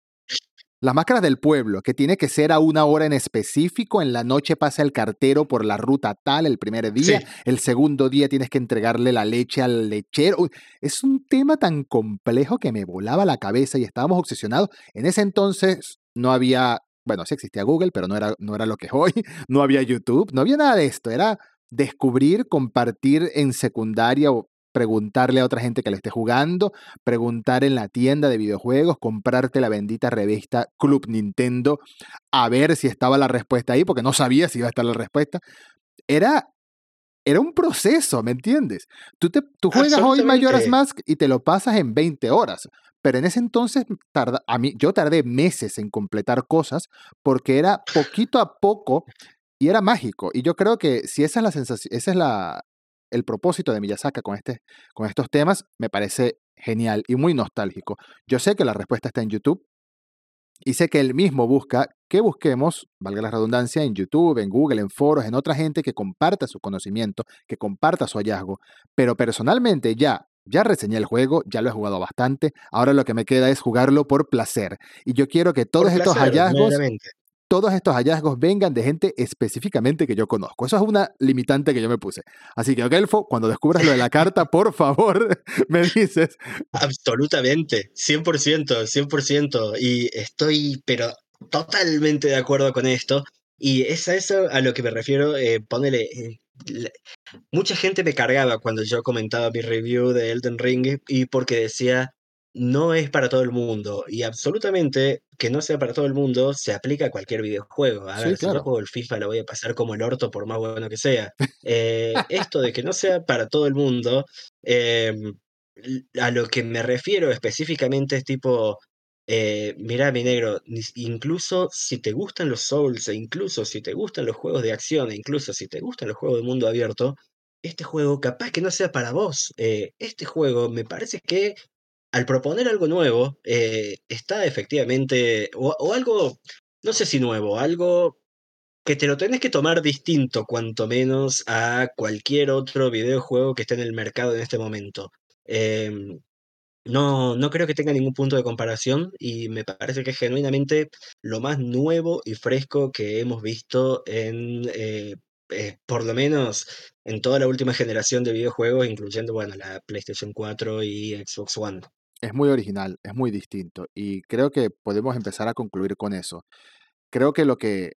Las máscaras del pueblo, que tiene que ser a una hora en específico, en la noche pasa el cartero por la ruta tal el primer día, Sí. el segundo día tienes que entregarle la leche al lechero. Uy, Es un tema tan complejo que me volaba la cabeza y estábamos obsesionados. En ese entonces no había, bueno, sí existía Google, pero no era, no era lo que es hoy, no había YouTube, no había nada de esto, era descubrir, compartir en secundaria o preguntarle a otra gente que lo esté jugando, preguntar en la tienda de videojuegos, comprarte la bendita revista Club Nintendo, a ver si estaba la respuesta ahí, porque no sabía si iba a estar la respuesta. Era, era un proceso, ¿me entiendes? Tú, te, tú juegas hoy Absolutamente. Mask y te lo pasas en 20 horas, pero en ese entonces tarda, a mí, yo tardé meses en completar cosas porque era poquito a poco y era mágico. Y yo creo que si esa es la sensación, ese es la, el propósito de Miyazaki con, este, con estos temas, me parece genial y muy nostálgico. Yo sé que la respuesta está en YouTube y sé que él mismo busca que busquemos, valga la redundancia, en YouTube, en Google, en foros, en otra gente que comparta su conocimiento, que comparta su hallazgo. Pero personalmente ya, ya reseñé el juego, ya lo he jugado bastante, ahora lo que me queda es jugarlo por placer. Y yo quiero que todos estos hallazgos. Todos estos hallazgos vengan de gente específicamente que yo conozco. Eso es una limitante que yo me puse. Así que, Okelfo, cuando descubras lo de la carta, por favor, me dices. Absolutamente, 100%, 100%. Y estoy, pero totalmente de acuerdo con esto. Y es a eso a lo que me refiero. Eh, ponele. eh, la- mucha gente me cargaba cuando yo comentaba mi review de Elden Ring y porque decía no es para todo el mundo. Y absolutamente que no sea para todo el mundo se aplica a cualquier videojuego. A Sí, ver, si yo juego el FIFA lo voy a pasar como el orto por más bueno que sea. Eh, esto de que no sea para todo el mundo. em, a lo que me refiero específicamente es tipo, eh, mirá mi negro, incluso si te gustan los Souls, e incluso si te gustan los juegos de acción, e incluso si te gustan los juegos de mundo abierto, este juego capaz que no sea para vos. Eh, este juego me parece que al proponer algo nuevo, eh, está efectivamente, o, algo, no sé si nuevo, algo que te lo tenés que tomar distinto, cuanto menos a cualquier otro videojuego que esté en el mercado en este momento. Em, no, no creo que tenga ningún punto de comparación y me parece que es genuinamente lo más nuevo y fresco que hemos visto en, eh, eh, por lo menos, en toda la última generación de videojuegos, incluyendo, bueno, la PlayStation 4 y Xbox One. Es muy original, es muy distinto. Y creo que podemos empezar a concluir con eso. Creo que lo que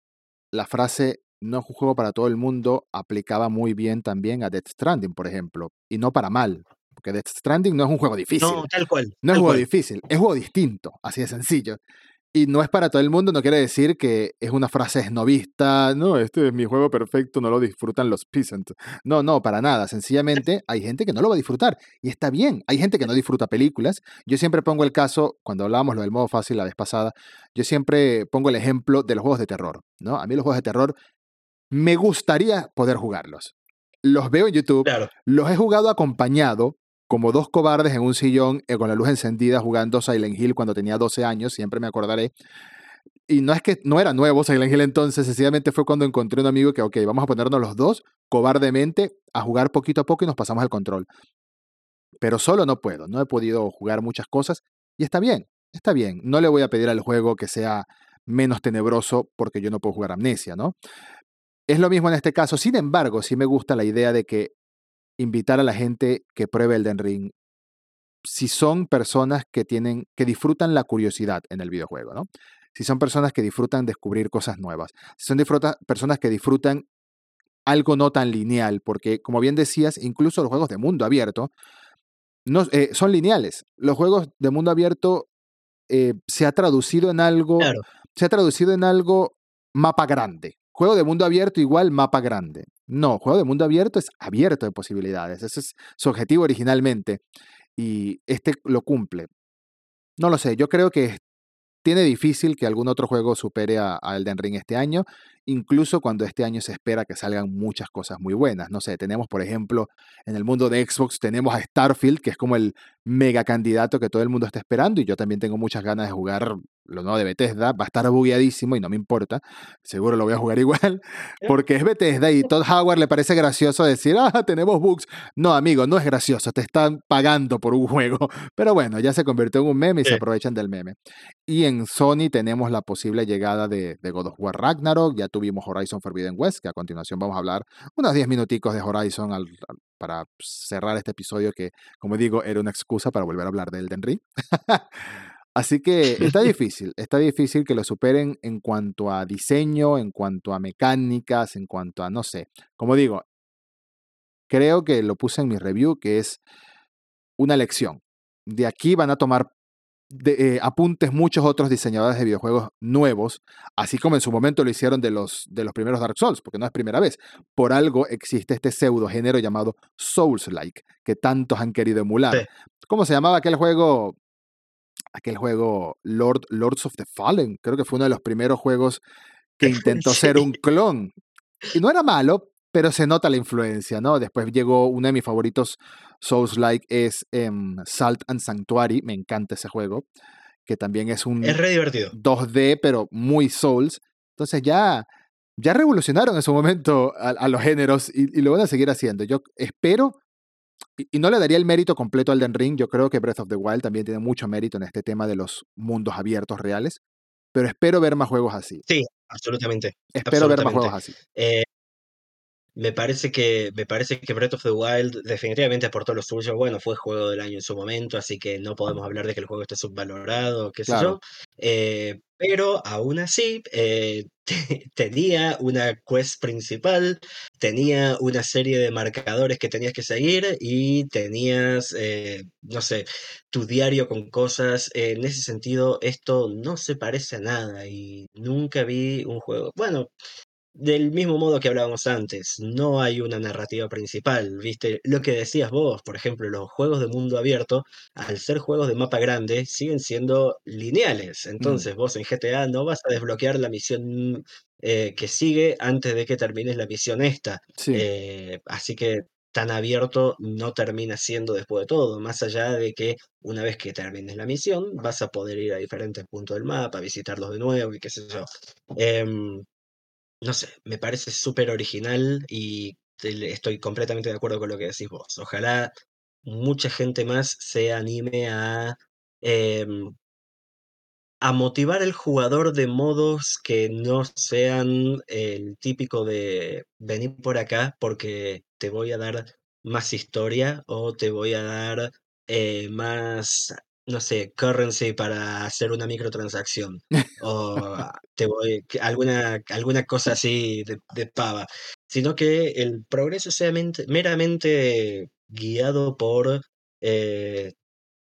la frase no es un juego para todo el mundo aplicaba muy bien también a Death Stranding, por ejemplo. Y no para mal. Porque Death Stranding no es un juego difícil. No, tal cual. No es tal juego cual. difícil, es juego distinto, así de sencillo. Y no es para todo el mundo, no quiere decir que es una frase esnovista, no, este es mi juego perfecto, no lo disfrutan los peasants. No, no, para nada, sencillamente hay gente que no lo va a disfrutar y está bien, hay gente que no disfruta películas. Yo siempre pongo el caso, cuando hablábamos lo del modo fácil la vez pasada, yo siempre pongo el ejemplo de los juegos de terror, ¿no? A mí los juegos de terror me gustaría poder jugarlos. Los veo en YouTube, Claro. los he jugado acompañado, como dos cobardes en un sillón eh, con la luz encendida jugando Silent Hill cuando tenía 12 años, siempre me acordaré. Y no es que no era nuevo Silent Hill entonces, sencillamente fue cuando encontré un amigo que, ok, vamos a ponernos los dos cobardemente a jugar poquito a poco y nos pasamos al control. Pero solo no puedo, no he podido jugar muchas cosas y está bien, está bien. No le voy a pedir al juego que sea menos tenebroso porque yo no puedo jugar amnesia, ¿no? Es lo mismo en este caso. Sin embargo, sí me gusta la idea de que invitar a la gente que pruebe Elden Ring si son personas que tienen que disfrutan la curiosidad en el videojuego, ¿no? Si son personas que disfrutan descubrir cosas nuevas, si son disfruta, personas que disfrutan algo no tan lineal, porque como bien decías, incluso los juegos de mundo abierto no, eh, son lineales. Los juegos de mundo abierto eh, se ha traducido en algo Claro. se ha traducido en algo mapa grande. Juego de mundo abierto igual mapa grande. No, juego de mundo abierto es abierto de posibilidades. Ese es su objetivo originalmente. Y este lo cumple. No lo sé, yo creo que tiene difícil que algún otro juego supere a, Elden Ring este año, incluso cuando este año se espera que salgan muchas cosas muy buenas. No sé, tenemos por ejemplo en el mundo de Xbox tenemos a Starfield, que es como el mega candidato que todo el mundo está esperando y yo también tengo muchas ganas de jugar lo nuevo de Bethesda. Va a estar bugueadísimo y no me importa, seguro lo voy a jugar igual, porque es Bethesda y Todd Howard le parece gracioso decir, ah, tenemos bugs. No, amigo, no es gracioso, te están pagando por un juego. Pero bueno, ya se convirtió en un meme y se aprovechan del meme. Y en Sony tenemos la posible llegada de, de God of War Ragnarok, ya tuvimos Horizon Forbidden West, que a continuación vamos a hablar unos 10 minuticos de Horizon para cerrar este episodio que, como digo, era una excusa para volver a hablar de Elden Ring. Así que está difícil, está difícil que lo superen en cuanto a diseño, en cuanto a mecánicas, en cuanto a, no sé, como digo, creo que lo puse en mi review, que es una lección. De aquí van a tomar de, eh, apuntes muchos otros diseñadores de videojuegos nuevos, así como en su momento lo hicieron de los, de los primeros Dark Souls, porque no es primera vez. Por algo existe este pseudo género llamado Souls-like, que tantos han querido emular. ¿Cómo se llamaba aquel juego? Aquel juego Lord, Lords of the Fallen, creo que fue uno de los primeros juegos que intentó ser un clon. Y no era malo, pero se nota la influencia, ¿no? Después llegó uno de mis favoritos Souls-like es em, Salt and Sanctuary, me encanta ese juego, que también es un es re divertido. 2D, pero muy Souls. Entonces ya, ya revolucionaron en su momento a, los géneros y, lo van a seguir haciendo. Yo espero, y, no le daría el mérito completo al Den Ring, yo creo que Breath of the Wild también tiene mucho mérito en este tema de los mundos abiertos reales, pero espero ver más juegos así. Sí, absolutamente. Espero ver más juegos así. Eh, me parece que me parece que Breath of the Wild definitivamente aportó lo suyo. Bueno, fue juego del año en su momento, así que no podemos hablar de que el juego esté subvalorado, qué sé yo. Eh, pero aún así eh, tenía una quest principal, tenía una serie de marcadores que tenías que seguir y tenías, eh, no sé, tu diario con cosas. En ese sentido, esto no se parece a nada y nunca vi un juego. Bueno, del mismo modo que hablábamos antes, no hay una narrativa principal, ¿viste? Lo que decías vos, por ejemplo, los juegos de mundo abierto, al ser juegos de mapa grande, siguen siendo lineales. Mm. Entonces, vos en GTA no vas a desbloquear la misión eh, que sigue antes de que termines la misión esta. Eh, así que tan abierto no termina siendo después de todo, más allá de que una vez que termines la misión vas a poder ir a diferentes puntos del mapa, visitarlos de nuevo y qué sé yo. Em, no sé, me parece súper original y estoy completamente de acuerdo con lo que decís vos. Ojalá mucha gente más se anime a, em, a motivar al jugador de modos que no sean el típico de venir por acá porque te voy a dar más historia o te voy a dar eh, más no sé, currency para hacer una microtransacción. o te voy, alguna, alguna cosa así de, pava. Sino que el progreso sea meramente guiado por eh,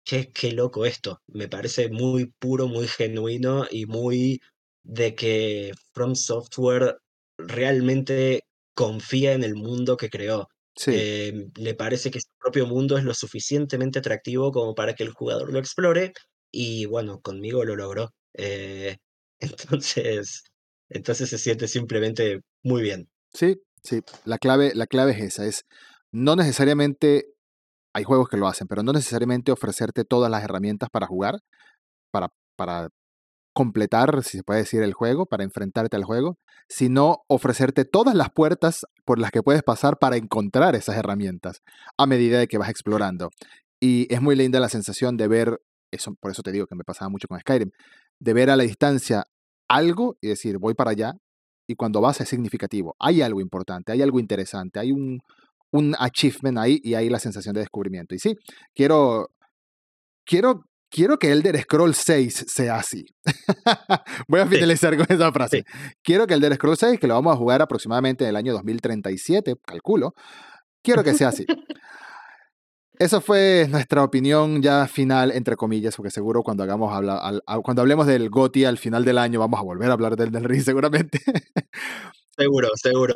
qué, qué loco esto. Me parece muy puro, muy genuino y muy de que From Software realmente confía en el mundo que creó. Eh, le parece que su propio mundo es lo suficientemente atractivo como para que el jugador lo explore y bueno, conmigo lo logró. Eh, entonces, entonces se siente simplemente muy bien. Sí, sí, la clave, la clave es esa, es no necesariamente, hay juegos que lo hacen, pero no necesariamente ofrecerte todas las herramientas para jugar, para, para completar, si se puede decir, el juego, para enfrentarte al juego, sino ofrecerte todas las puertas por las que puedes pasar para encontrar esas herramientas a medida de que vas explorando. Y es muy linda la sensación de ver, eso, por eso te digo que me pasaba mucho con Skyrim, de ver a la distancia algo y decir, voy para allá, y cuando vas es significativo. Hay algo importante, hay algo interesante, hay un, un achievement ahí y hay la sensación de descubrimiento. Y sí, quiero, quiero quiero que Elder Scrolls 6 sea así. Voy a finalizar con esa frase. Quiero que Elder Scrolls 6, que lo vamos a jugar aproximadamente en el año 2037, calculo, quiero que sea así. Eso fue nuestra opinión ya final, entre comillas, porque seguro cuando hagamos habla, al, cuando hablemos del GOTI al final del año vamos a volver a hablar del, del Ring seguramente. seguro, seguro.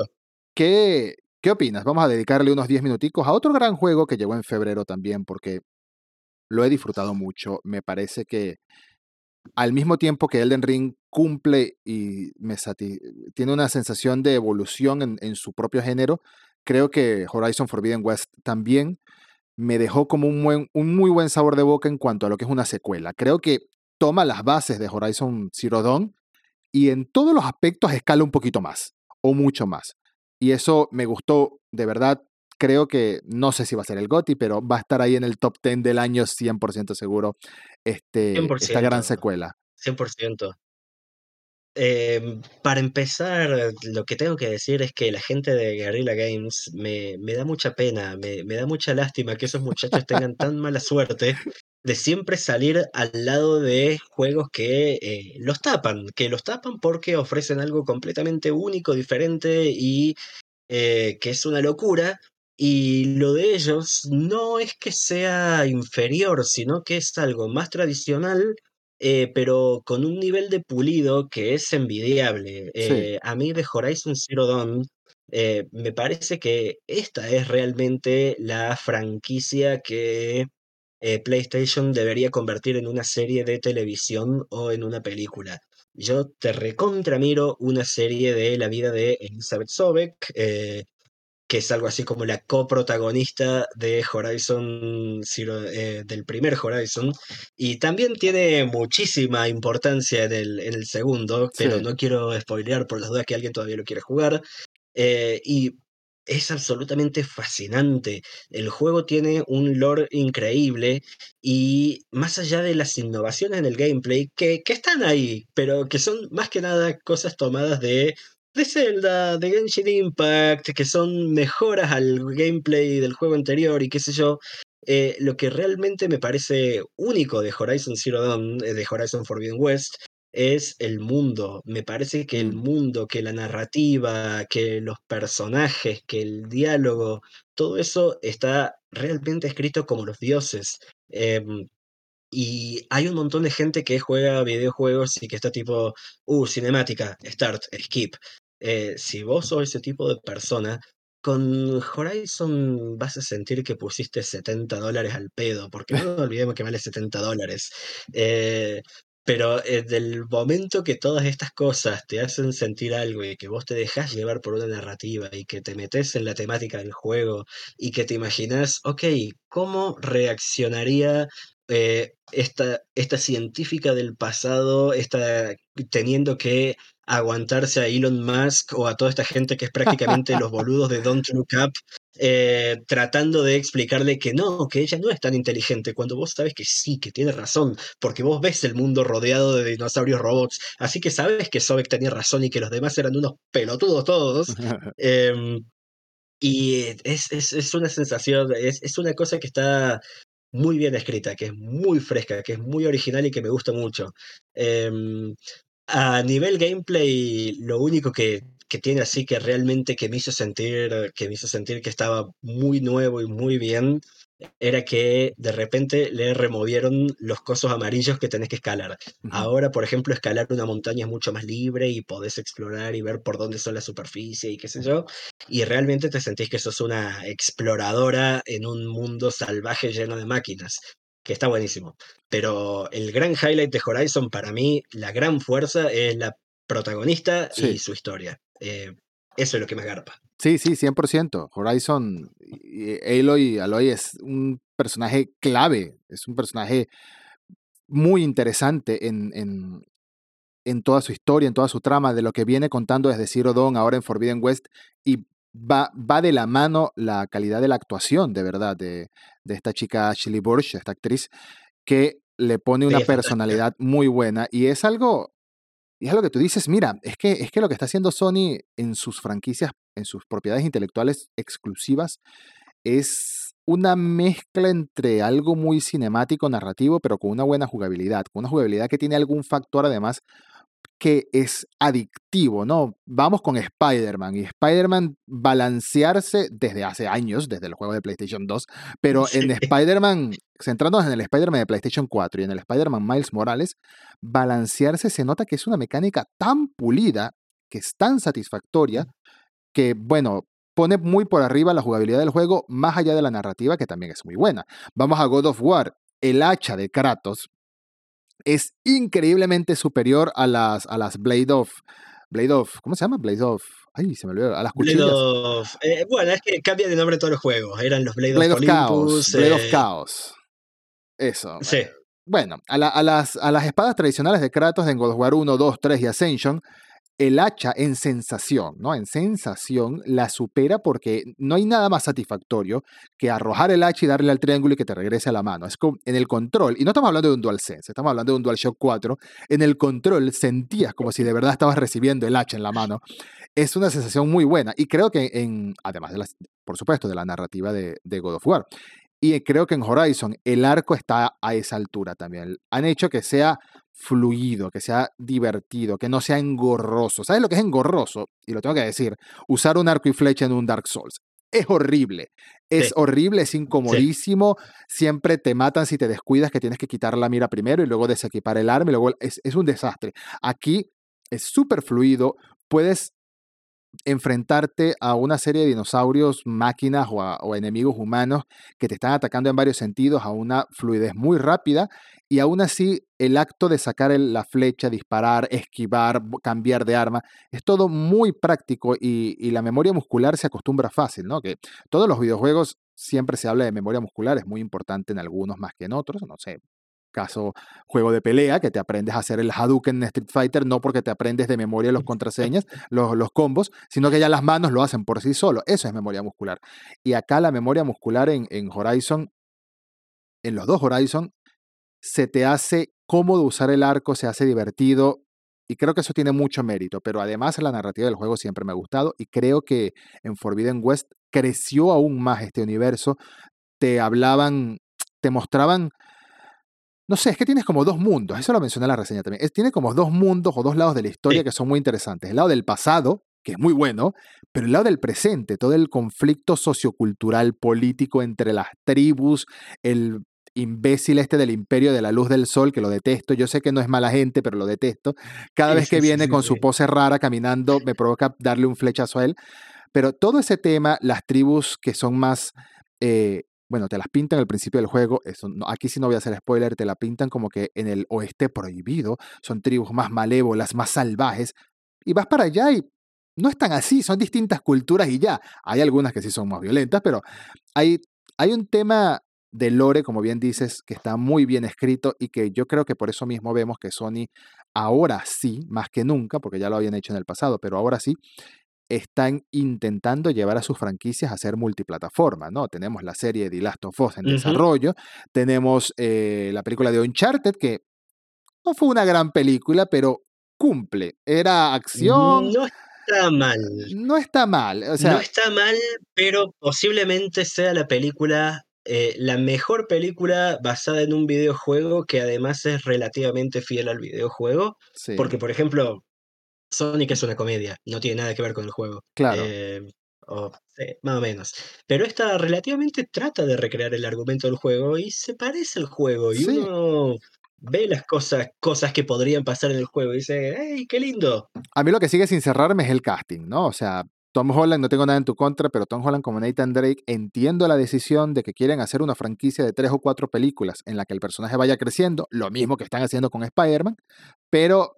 ¿Qué, ¿Qué opinas? Vamos a dedicarle unos 10 minuticos a otro gran juego que llegó en febrero también, porque lo he disfrutado mucho. Me parece que al mismo tiempo que Elden Ring cumple y me tiene una sensación de evolución en, su propio género, creo que Horizon Forbidden West también me dejó como un, un muy buen sabor de boca en cuanto a lo que es una secuela. Creo que toma las bases de Horizon Zero Dawn y en todos los aspectos escala un poquito más o mucho más. Y eso me gustó, de verdad, creo que, no sé si va a ser el GOTI, pero va a estar ahí en el top 10 del año 100% seguro este, esta gran secuela. 100%. Em, para empezar, lo que tengo que decir es que la gente de Guerrilla Games me, me da mucha pena, me, me, da mucha lástima que esos muchachos tengan tan mala suerte de siempre salir al lado de juegos que eh, los tapan, que los tapan porque ofrecen algo completamente único, diferente y eh, que es una locura. Y lo de ellos no es que sea inferior, sino que es algo más tradicional eh, pero con un nivel de pulido que es envidiable. Eh, a mí de Horizon Zero Dawn eh, me parece que esta es realmente la franquicia que PlayStation debería convertir en una serie de televisión o en una película. Yo te recontramiro una serie de la vida de Elizabeth Sobek, que es algo así como la coprotagonista de Horizon Zero, eh, del primer Horizon, y también tiene muchísima importancia en el, en el segundo, pero no quiero spoilear por las dudas que alguien todavía lo quiere jugar. Eh, y es absolutamente fascinante. El juego tiene un lore increíble y más allá de las innovaciones en el gameplay, que, que, están ahí, pero que son más que nada cosas tomadas de de Zelda, de Genshin Impact, que son mejoras al gameplay del juego anterior y qué sé yo. Eh, lo que realmente me parece único de Horizon Zero Dawn, eh, de Horizon Forbidden West, es el mundo. Me parece que el mundo, que la narrativa, que los personajes, que el diálogo, todo eso está realmente escrito como los dioses. Em, y hay un montón de gente que juega videojuegos y que está tipo, uh, cinemática, start, skip. Eh, si vos sos ese tipo de persona, con Horizon vas a sentir que pusiste 70 dólares al pedo, porque no olvidemos que vale 70 dólares. Eh, pero eh, del momento que todas estas cosas te hacen sentir algo y que vos te dejas llevar por una narrativa y que te metes en la temática del juego y que te imaginas, ok, ¿cómo reaccionaría eh, esta, esta científica del pasado está teniendo que aguantarse a Elon Musk o a toda esta gente que es prácticamente los boludos de Don't Look Up, eh, tratando de explicarle que no, que ella no es tan inteligente, cuando vos sabes que sí, que tiene razón, porque vos ves el mundo rodeado de dinosaurios robots, así que sabes que Sobek tenía razón y que los demás eran unos pelotudos todos. Em, y es, es, es, una sensación, es, es una cosa que está muy bien escrita, que es muy fresca, que es muy original y que me gusta mucho. Em, a nivel gameplay, lo único que, que, tiene así que realmente que me hizo sentir, que me hizo sentir que estaba muy nuevo y muy bien, era que de repente le removieron los cosos amarillos que tenés que escalar. Ahora, por ejemplo, escalar una montaña es mucho más libre y podés explorar y ver por dónde son la superficie y qué sé yo. Y realmente te sentís que sos una exploradora en un mundo salvaje lleno de máquinas, que está buenísimo. Pero el gran highlight de Horizon para mí, la gran fuerza es la protagonista y su historia. Eh, eso es lo que me agarpa. Sí, sí, 100%. Horizon, Aloy, Aloy es un personaje clave, es un personaje muy interesante en, en, en, toda su historia, en toda su trama, de lo que viene contando desde Zero Dawn, ahora en Forbidden West, y va, va de la mano la calidad de la actuación, de verdad, de, de esta chica Ashley Burch, esta actriz, que le pone una personalidad muy buena, y es algo y es lo que tú dices, mira, es que, es que lo que está haciendo Sony en sus franquicias, en sus propiedades intelectuales exclusivas, es una mezcla entre algo muy cinemático, narrativo, pero con una buena jugabilidad, con una jugabilidad que tiene algún factor además que es adictivo, ¿no? Vamos con Spider-Man y Spider-Man balancearse desde hace años, desde el juego de PlayStation 2, pero en Spider-Man, centrándonos en el Spider-Man de PlayStation 4 y en el Spider-Man Miles Morales, balancearse se nota que es una mecánica tan pulida, que es tan satisfactoria, que, bueno, pone muy por arriba la jugabilidad del juego, más allá de la narrativa, que también es muy buena. Vamos a God of War. El hacha de Kratos es increíblemente superior a las, a las Blade of. Blade of. ¿Cómo se llama? Blade of. Ay, se me olvidó. A las cuchillas. Blade of, eh, bueno, es que cambia de nombre todos los juegos. Eran los Blade, Blade of, of Chaos. Olympus. Blade of eh, Chaos. Eso. Sí. Bueno, a, la- a las, a las espadas tradicionales de Kratos en God of War 1, 2, 3 y Ascension, el hacha en sensación, ¿no? En sensación la supera porque no hay nada más satisfactorio que arrojar el hacha y darle al triángulo y que te regrese a la mano. Es como en el control, y no estamos hablando de un DualSense, estamos hablando de un DualShock 4, en el control sentías como si de verdad estabas recibiendo el hacha en la mano. Es una sensación muy buena y creo que en, además de las, por supuesto, de la narrativa de, de y creo que en Horizon el arco está a esa altura también. Han hecho que sea fluido, que sea divertido, que no sea engorroso. ¿Sabes lo que es engorroso? Y lo tengo que decir, usar un arco y flecha en un Dark Souls. Es horrible. Es Sí. horrible, es incomodísimo. Siempre te matan si te descuidas que tienes que quitar la mira primero y luego desequipar el arma y luego es, es un desastre. Aquí es súper fluido. Puedes enfrentarte a una serie de dinosaurios, máquinas o, enemigos humanos que te están atacando en varios sentidos a una fluidez muy rápida y aún así el acto de sacar el- la flecha, disparar, esquivar, cambiar de arma, es todo muy práctico y, y la memoria muscular se acostumbra fácil, ¿no? Que todos los videojuegos siempre se habla de memoria muscular, es muy importante en algunos más que en otros, no sé. Caso juego de pelea, que te aprendes a hacer el Hadouken en Street Fighter, no porque te aprendes de memoria los contraseñas, los, los combos, sino que ya las manos lo hacen por sí solo. Eso es memoria muscular. Y acá la memoria muscular en, en Horizon, en los dos Horizon, se te hace cómodo usar el arco, se hace divertido. Y creo que eso tiene mucho mérito, pero además la narrativa del juego siempre me ha gustado y creo que en Forbidden West creció aún más este universo. Te hablaban, te mostraban, no sé, es que tienes como dos mundos, eso lo mencioné en la reseña también, es, tiene como dos mundos o dos lados de la historia Sí. que son muy interesantes. El lado del pasado, que es muy bueno, pero el lado del presente, todo el conflicto sociocultural, político entre las tribus, el imbécil este del imperio de la luz del sol, que lo detesto, yo sé que no es mala gente, pero lo detesto. Cada Sí, vez que sí, viene con su pose rara caminando, me provoca darle un flechazo a él. Pero todo ese tema, las tribus que son más, eh, bueno, te las pintan al principio del juego, eso no- aquí sí no voy a hacer spoiler, te la pintan como que en el oeste prohibido, son tribus más malévolas, más salvajes, y vas para allá y no están así, son distintas culturas y ya. Hay algunas que sí son más violentas, pero hay, hay un tema de lore, como bien dices, que está muy bien escrito y que yo creo que por eso mismo vemos que Sony ahora sí, más que nunca, porque ya lo habían hecho en el pasado, pero ahora sí, están intentando llevar a sus franquicias a ser multiplataforma, ¿no? Tenemos la serie The Last of Us en desarrollo, tenemos eh, la película de Uncharted, que no fue una gran película, pero cumple. Era acción, No está mal. no está mal. O sea, no está mal, pero posiblemente sea la película, eh, la mejor película basada en un videojuego que además es relativamente fiel al videojuego. sí, Porque, por ejemplo, Sonic es una comedia, no tiene nada que ver con el juego. claro. Eh, o, sí, más o menos. Pero esta relativamente trata de recrear el argumento del juego y se parece al juego. Y Sí. uno ve las cosas, cosas que podrían pasar en el juego y dice, ¡hey, qué lindo! A mí lo que sigue sin cerrarme es el casting, ¿no? O sea, Tom Holland, no tengo nada en tu contra, pero Tom Holland como Nathan Drake, entiendo la decisión de que quieren hacer una franquicia de tres o cuatro películas en la que el personaje vaya creciendo, lo mismo que están haciendo con Spider-Man, pero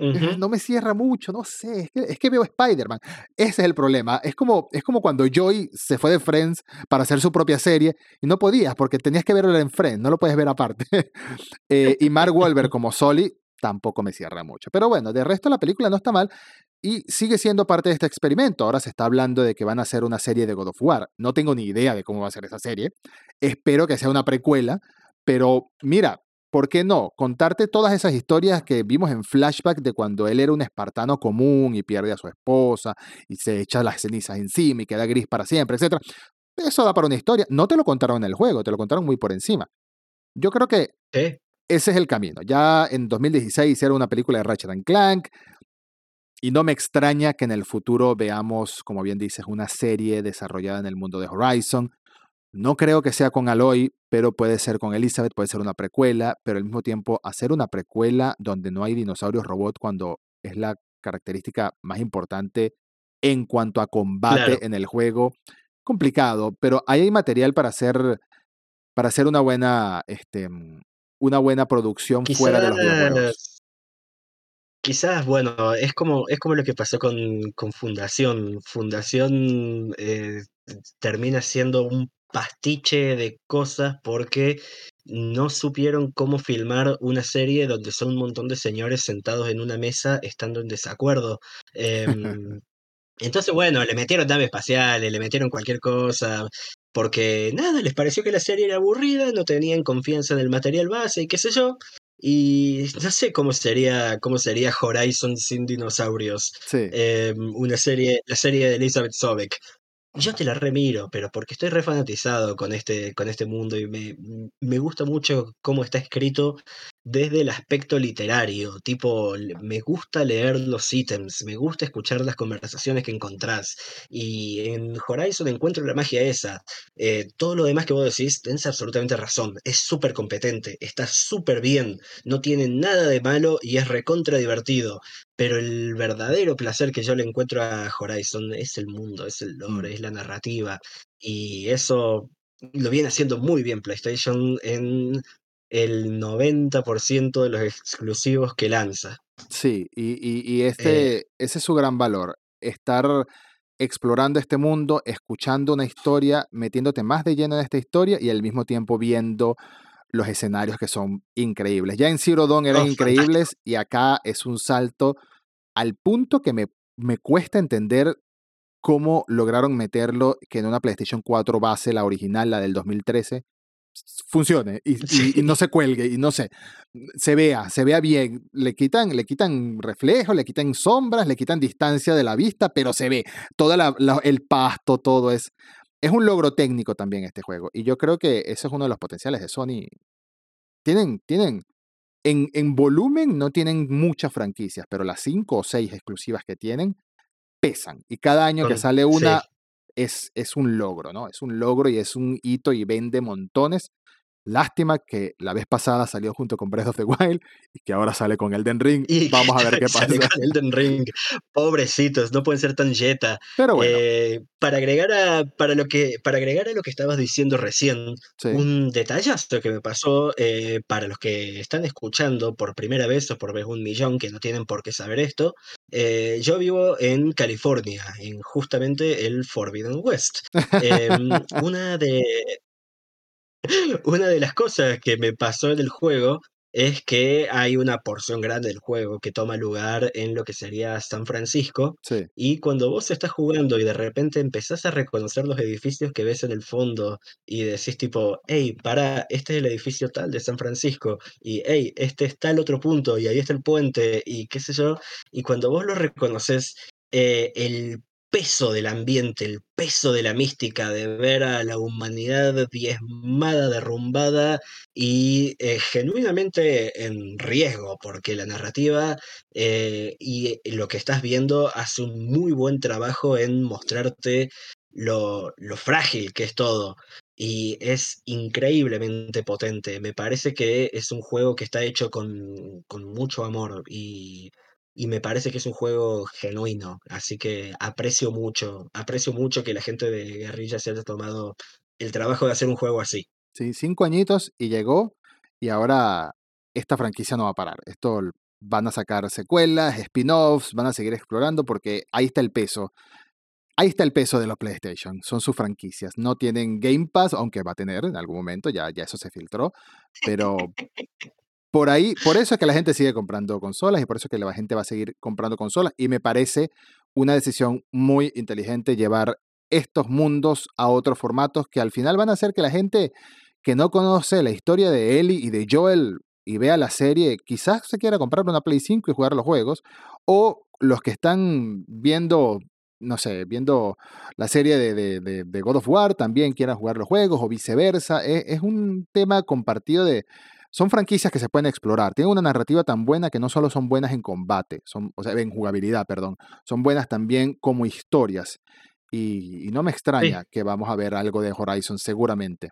no me cierra mucho, no sé, es que, es que veo Spider-Man. Ese es el problema. Es como, es como cuando Joy se fue de Friends para hacer su propia serie y no podías porque tenías que verlo en Friends, no lo puedes ver aparte. Eh, y Mark Wahlberg como Sully tampoco me cierra mucho. Pero bueno, de resto la película no está mal y sigue siendo parte de este experimento. Ahora se está hablando de que van a hacer una serie de God of War. No tengo ni idea de cómo va a ser esa serie. Espero que sea una precuela, pero mira, ¿por qué no? Contarte todas esas historias que vimos en flashback de cuando él era un espartano común y pierde a su esposa y se echa las cenizas encima y queda gris para siempre, etc. Eso da para una historia. No te lo contaron en el juego, te lo contaron muy por encima. Yo creo que ese es el camino. Ya en 2016 hicieron una película de Ratchet and Clank. Y no me extraña que en el futuro veamos, como bien dices, una serie desarrollada en el mundo de Horizon. No creo que sea con Aloy, pero puede ser con Elizabeth, puede ser una precuela, pero al mismo tiempo hacer una precuela donde no hay dinosaurios robot cuando es la característica más importante en cuanto a combate en el juego, complicado, pero ahí hay material para hacer para hacer una buena este una buena producción fuera de los videojuegos. Quizás, bueno, es como, es como lo que pasó con, con Fundación. Fundación eh, termina siendo un pastiche de cosas porque no supieron cómo filmar una serie donde son un montón de señores sentados en una mesa estando en desacuerdo. Em, entonces, bueno, le metieron naves espaciales, le metieron cualquier cosa, porque nada, les pareció que la serie era aburrida, no tenían confianza en el material base y qué sé yo. Y no sé cómo sería, cómo sería Horizon sin dinosaurios. Em, una serie, la serie de Elizabeth Sobek. Yo te la remiro, pero porque estoy refanatizado con este, con este mundo y me, me gusta mucho cómo está escrito desde el aspecto literario, tipo, me gusta leer los ítems, me gusta escuchar las conversaciones que encontrás. Y en Horizon encuentro la magia esa. Eh, todo lo demás que vos decís, tenés absolutamente razón. Es súper competente, está súper bien, no tiene nada de malo y es recontra divertido. Pero el verdadero placer que yo le encuentro a Horizon es el mundo, es el lore, mm. es la narrativa. Y eso lo viene haciendo muy bien PlayStation en el 90% de los exclusivos que lanza. Sí, y, este, eh. ese es su gran valor, estar explorando este mundo, escuchando una historia, metiéndote más de lleno en esta historia y al mismo tiempo viendo los escenarios que son increíbles. Ya en Zero Dawn eran oh, increíbles y acá es un salto al punto que me, me cuesta entender cómo lograron meterlo que en una PlayStation 4 base, la original, la del 2013, funcione y, no se cuelgue y no sé, se vea, se vea bien. Le quitan, le quitan reflejos, le quitan sombras, le quitan distancia de la vista, pero se ve. Todo el pasto, todo es. Es un logro técnico también este juego. Y yo creo que ese es uno de los potenciales de Sony. Tienen, tienen. En, en volumen no tienen muchas franquicias, pero las cinco o seis exclusivas que tienen pesan. Y cada año que sale una, es, es un logro, ¿no? Es un logro y es un hito y vende montones. Lástima que la vez pasada salió junto con Breath of the Wild y que ahora sale con Elden Ring. Y Vamos a ver qué pasa. Elden Ring. Pobrecitos, no pueden ser tan jeta. Pero bueno. Eh, para, agregar a, para, lo que, para agregar a lo que estabas diciendo recién, un detallazo que me pasó eh, para los que están escuchando por primera vez o por vez un millón que no tienen por qué saber esto. Eh, yo vivo en California, en justamente el Forbidden West. Em, una de una de las cosas que me pasó en el juego es que hay una porción grande del juego que toma lugar en lo que sería San Francisco. Y cuando vos estás jugando y de repente empezás a reconocer los edificios que ves en el fondo y decís tipo, hey, para, este es el edificio tal de San Francisco y hey, este está el otro punto y ahí está el puente y qué sé yo. Y cuando vos lo reconoces, eh, el peso del ambiente, el peso de la mística, de ver a la humanidad diezmada, derrumbada y eh, genuinamente en riesgo, porque la narrativa eh, y lo que estás viendo hace un muy buen trabajo en mostrarte lo, frágil que es todo. Y es increíblemente potente. Me parece que es un juego que está hecho con mucho amor y y me parece que es un juego genuino, así que aprecio mucho, aprecio mucho que la gente de Guerrilla se haya tomado el trabajo de hacer un juego así. Sí, cinco añitos y llegó, y ahora esta franquicia no va a parar. Esto van a sacar secuelas, spin-offs, van a seguir explorando porque ahí está el peso. Ahí está el peso de los PlayStation, son sus franquicias. No tienen Game Pass, aunque va a tener en algún momento, ya, ya eso se filtró, pero por ahí, por eso es que la gente sigue comprando consolas y por eso es que la gente va a seguir comprando consolas. Y me parece una decisión muy inteligente llevar estos mundos a otros formatos que al final van a hacer que la gente que no conoce la historia de Ellie y de Joel y vea la serie, quizás se quiera comprar una Play 5 y jugar los juegos, o los que están viendo, no sé, viendo la serie de, God of War también quieran jugar los juegos, o viceversa. Es, es un tema compartido de, son franquicias que se pueden explorar. Tienen una narrativa tan buena que no solo son buenas en combate, son, o sea, en jugabilidad, perdón, son buenas también como historias. Y, y no me extraña que vamos a ver algo de Horizon seguramente.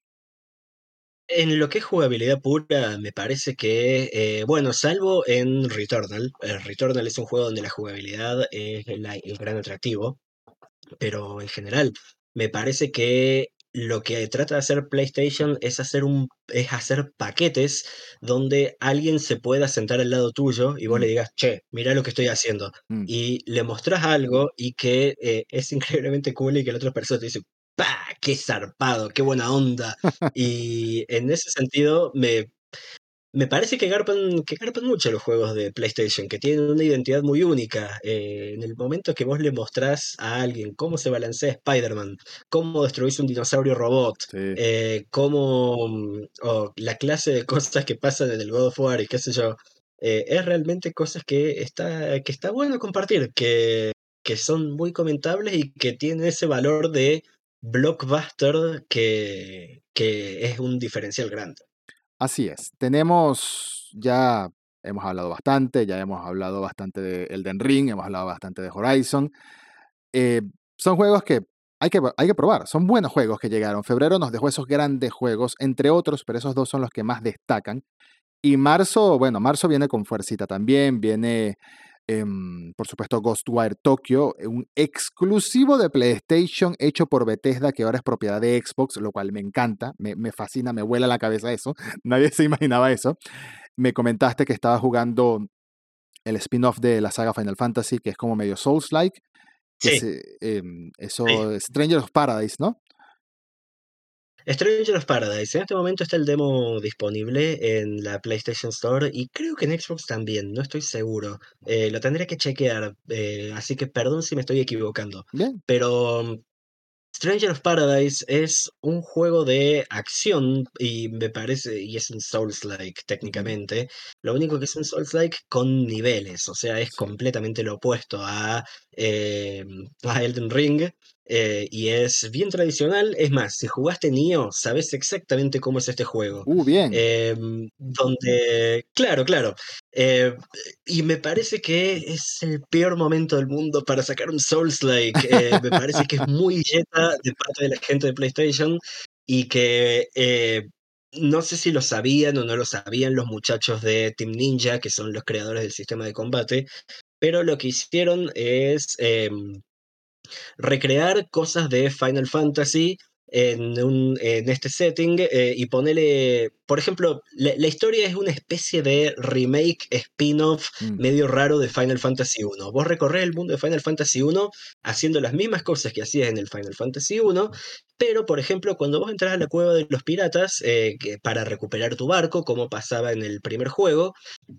En lo que es jugabilidad pura, me parece que, eh, bueno, salvo en Returnal, eh, Returnal es un juego donde la jugabilidad es el gran atractivo, pero en general, me parece que lo que trata de hacer PlayStation es hacer un, es hacer paquetes donde alguien se pueda sentar al lado tuyo y vos Mm, le digas, che, mira lo que estoy haciendo. mm. Y le mostrás algo y que eh, es increíblemente cool y que la otra persona te dice, ¡pah! ¡Qué zarpado! ¡Qué buena onda! Y en ese sentido, me, me parece que garpan, que garpan mucho los juegos de PlayStation, que tienen una identidad muy única. Eh, en el momento que vos le mostrás a alguien cómo se balancea Spider-Man, cómo destruís un dinosaurio robot, Sí. eh, cómo la clase de cosas que pasan en el God of War y qué sé yo, eh, es realmente cosas que está, que está bueno compartir, que, que son muy comentables y que tienen ese valor de blockbuster que, que es un diferencial grande. Así es. Tenemos ya, hemos hablado bastante, ya hemos hablado bastante de Elden Ring, hemos hablado bastante de Horizon. Eh, son juegos que hay, que hay que probar, son buenos juegos que llegaron. Febrero nos dejó esos grandes juegos, entre otros, pero esos dos son los que más destacan. Y marzo, bueno, marzo viene con fuercita también, viene, em, por supuesto, Ghostwire Tokyo, un exclusivo de PlayStation hecho por Bethesda, que ahora es propiedad de Xbox, lo cual me encanta, me, me fascina, me vuela la cabeza eso, nadie se imaginaba eso. Me comentaste que estaba jugando el spin-off de la saga Final Fantasy, que es como medio Souls-like, que Sí, em, eso, sí. Stranger of Paradise, ¿no? Stranger of Paradise. En este momento está el demo disponible en la PlayStation Store y creo que en Xbox también, no estoy seguro. Eh, lo tendré que chequear, eh, así que perdón si me estoy equivocando. Bien. Pero mm, Stranger of Paradise es un juego de acción y me parece, y es un Souls-like técnicamente. Lo único que es un Souls-like con niveles, o sea, es completamente lo opuesto a, eh, a Elden Ring. Eh, y es bien tradicional. Es más, si jugaste Nioh, sabes exactamente cómo es este juego. Uh, bien. Em, donde, claro, claro. eh, y me parece que es el peor momento del mundo para sacar un Souls-like. eh, me parece que es muy yeta de parte de la gente de PlayStation y que no sé si lo sabían o no lo sabían los muchachos de Team Ninja, que son los creadores del sistema de combate, pero lo que hicieron es em, recrear cosas de Final Fantasy en, un, en este setting eh, y ponerle, por ejemplo, la, la historia es una especie de remake, spin-off Mm, medio raro de Final Fantasy 1. Vos recorres el mundo de Final Fantasy 1 haciendo las mismas cosas que hacías en el Final Fantasy 1, pero por ejemplo, cuando vos entras a la cueva de los piratas eh, para recuperar tu barco, como pasaba en el primer juego,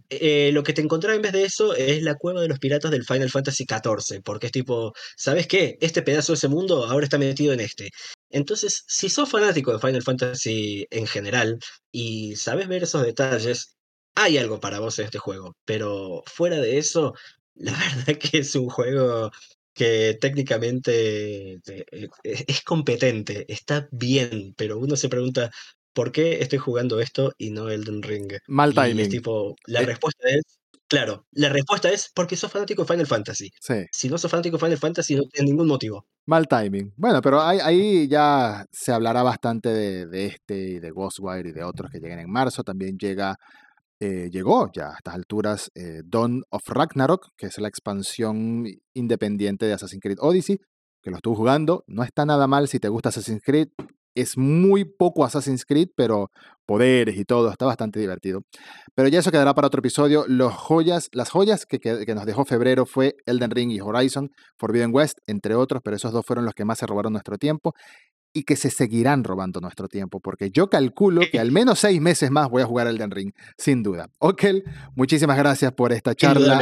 eh, lo que te encontrás en vez de eso es la cueva de los piratas del Final Fantasy XIV, porque es tipo, ¿sabes qué? Este pedazo de ese mundo ahora está metido en este. Entonces, si sos fanático de Final Fantasy en general y sabes ver esos detalles, hay algo para vos en este juego, pero fuera de eso, la verdad que es un juego que técnicamente eh, eh, es competente, está bien, pero uno se pregunta, ¿por qué estoy jugando esto y no Elden Ring? Mal Y es timing. tipo, la Eh, respuesta es, claro, la respuesta es porque sos fanático de Final Fantasy. sí. Si no sos fanático de Final Fantasy, no tienes ningún motivo. Mal timing. Bueno, pero ahí, ahí ya se hablará bastante de, de este y de Ghostwire y de otros que lleguen en marzo. También llega, eh, llegó ya a estas alturas eh, Dawn of Ragnarok, que es la expansión independiente de Assassin's Creed Odyssey, que lo estuve jugando. No está nada mal si te gusta Assassin's Creed. Es muy poco Assassin's Creed, pero poderes y todo, está bastante divertido. Pero ya eso quedará para otro episodio. Los joyas, las joyas que, que- que nos dejó febrero fue Elden Ring y Horizon, Forbidden West, entre otros, pero esos dos fueron los que más se robaron nuestro tiempo y que se seguirán robando nuestro tiempo, porque yo calculo que al menos seis meses más voy a jugar Elden Ring, sin duda. Okel, muchísimas gracias por esta charla.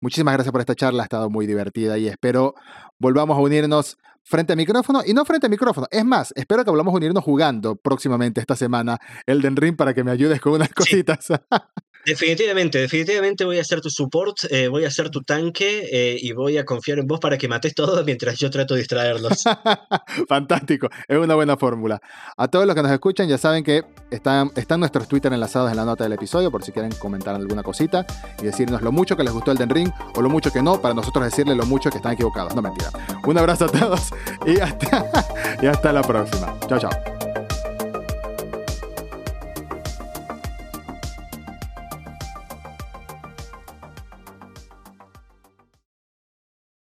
Muchísimas gracias por esta charla, ha estado muy divertida y espero volvamos a unirnos frente a micrófono y no frente a micrófono. Es más, espero que volvamos a unirnos jugando próximamente esta semana Elden Ring para que me ayudes con unas cositas. Definitivamente, definitivamente voy a ser tu support, eh, voy a ser tu tanque eh, y voy a confiar en vos para que mates todo mientras yo trato de distraerlos. Fantástico, es una buena fórmula. A todos los que nos escuchan ya saben que están, están nuestros Twitter enlazados en la nota del episodio por si quieren comentar alguna cosita y decirnos lo mucho que les gustó el Den Ring o lo mucho que no, para nosotros decirles lo mucho que están equivocados. No mentira. Un abrazo a todos y hasta, la próxima. Chao, chao.